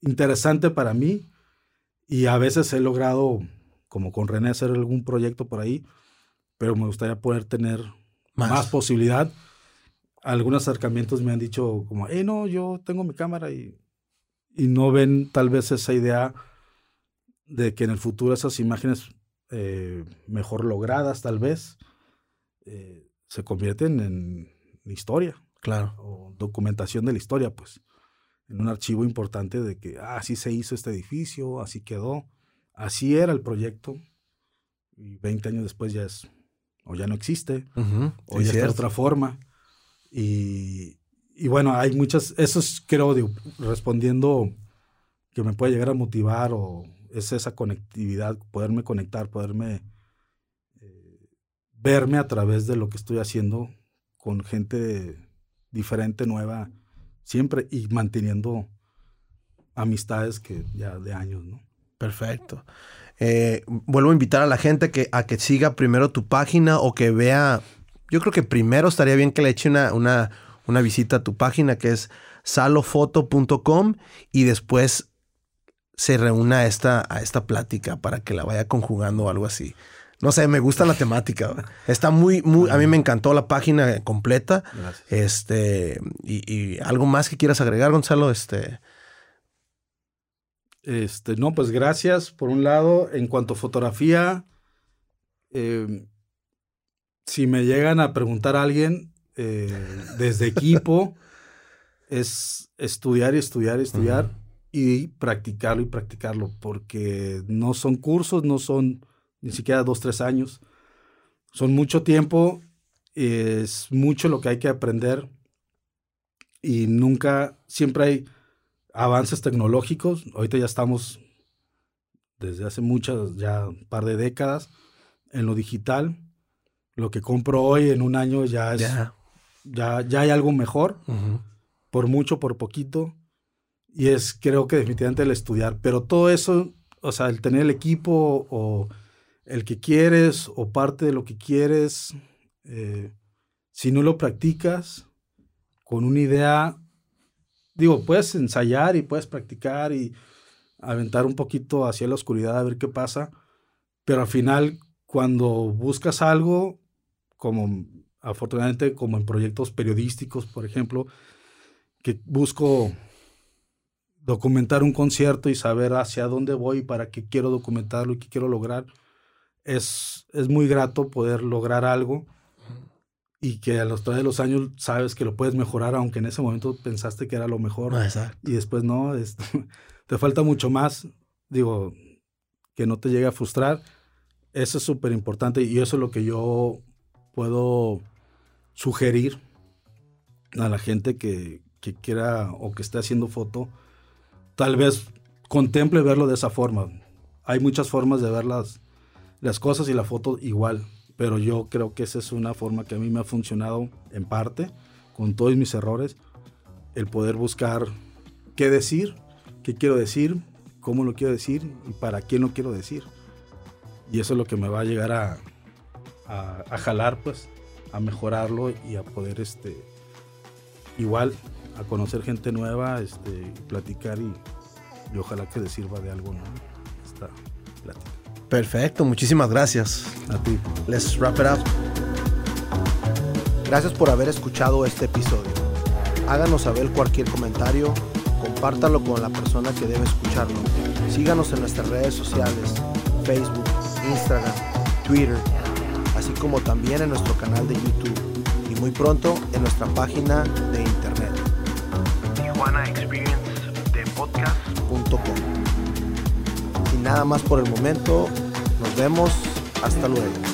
interesante para mí y a veces he logrado, como con René, hacer algún proyecto por ahí pero me gustaría poder tener más, posibilidad. Algunos acercamientos me han dicho como, eh, no, yo tengo mi cámara y, y no ven tal vez esa idea de que en el futuro esas imágenes eh, mejor logradas tal vez eh, se convierten en historia. Claro. O documentación de la historia, pues. En un archivo importante de que ah, así se hizo este edificio, así quedó, así era el proyecto. Y 20 años después ya es, o ya no existe, o ya está de otra forma. Y, y, bueno, hay muchas, eso es, creo, respondiendo que me puede llegar a motivar o es esa conectividad, poderme conectar, poderme eh, verme a través de lo que estoy haciendo con gente diferente, nueva, siempre y manteniendo amistades que ya de años, ¿no? Perfecto. Eh, vuelvo a invitar a la gente que, a que siga primero tu página o que vea. Yo creo que primero estaría bien que le eche una, una, una visita a tu página que es salofoto.com y después se reúna a esta, a esta plática para que la vaya conjugando o algo así. No sé, me gusta la temática. Está muy, muy, a mí me encantó la página completa. Este, y, algo más que quieras agregar, Gonzalo, este. Este, no, pues gracias. Por un lado, en cuanto a fotografía, em, si me llegan a preguntar a alguien eh, desde equipo, es estudiar y estudiar y estudiar y practicarlo y practicarlo, porque no son cursos, no son ni siquiera dos, tres años. Son mucho tiempo, es mucho lo que hay que aprender y nunca, siempre hay avances tecnológicos. Ahorita ya estamos desde hace muchas, ya un par de décadas, en lo digital. Lo que compro hoy en un año ya es, ya, ya, hay algo mejor, por mucho, por poquito. Y es, creo que definitivamente el estudiar. Pero todo eso, o sea, el tener el equipo o el que quieres o parte de lo que quieres, eh, si no lo practicas con una idea, digo, puedes ensayar y puedes practicar y aventar un poquito hacia la oscuridad a ver qué pasa, pero al final cuando buscas algo, como afortunadamente como en proyectos periodísticos, por ejemplo, que busco documentar un concierto y saber hacia dónde voy para qué quiero documentarlo y qué quiero lograr, es, es muy grato poder lograr algo y que a los través de los años sabes que lo puedes mejorar, aunque en ese momento pensaste que era lo mejor. Ah, y después no, te falta mucho más. Digo, que no te llegue a frustrar. Eso es súper importante y eso es lo que yo puedo sugerir a la gente que, que quiera o que esté haciendo foto tal vez contemple verlo de esa forma. Hay muchas formas de ver las, las cosas y la foto igual, pero yo creo que esa es una forma que a mí me ha funcionado en parte, con todos mis errores, el poder buscar qué decir, qué quiero decir, cómo lo quiero decir y para quién lo quiero decir. Y eso es lo que me va a llegar a, a, jalar, pues, a mejorarlo y a poder, este, igual, a conocer gente nueva, este, platicar y, ojalá que les sirva de algo, ¿no? Esta plática. Perfecto, muchísimas gracias. A ti. Let's wrap it up. Gracias por haber escuchado este episodio. Háganos saber cualquier comentario, compártalo con la persona que debe escucharlo. Síganos en nuestras redes sociales, Facebook, Instagram, Twitter, así como también en nuestro canal de YouTube y muy pronto en nuestra página de internet. TijuanaExperienceDePodcast.com Sin nada más por el momento, nos vemos. Hasta luego.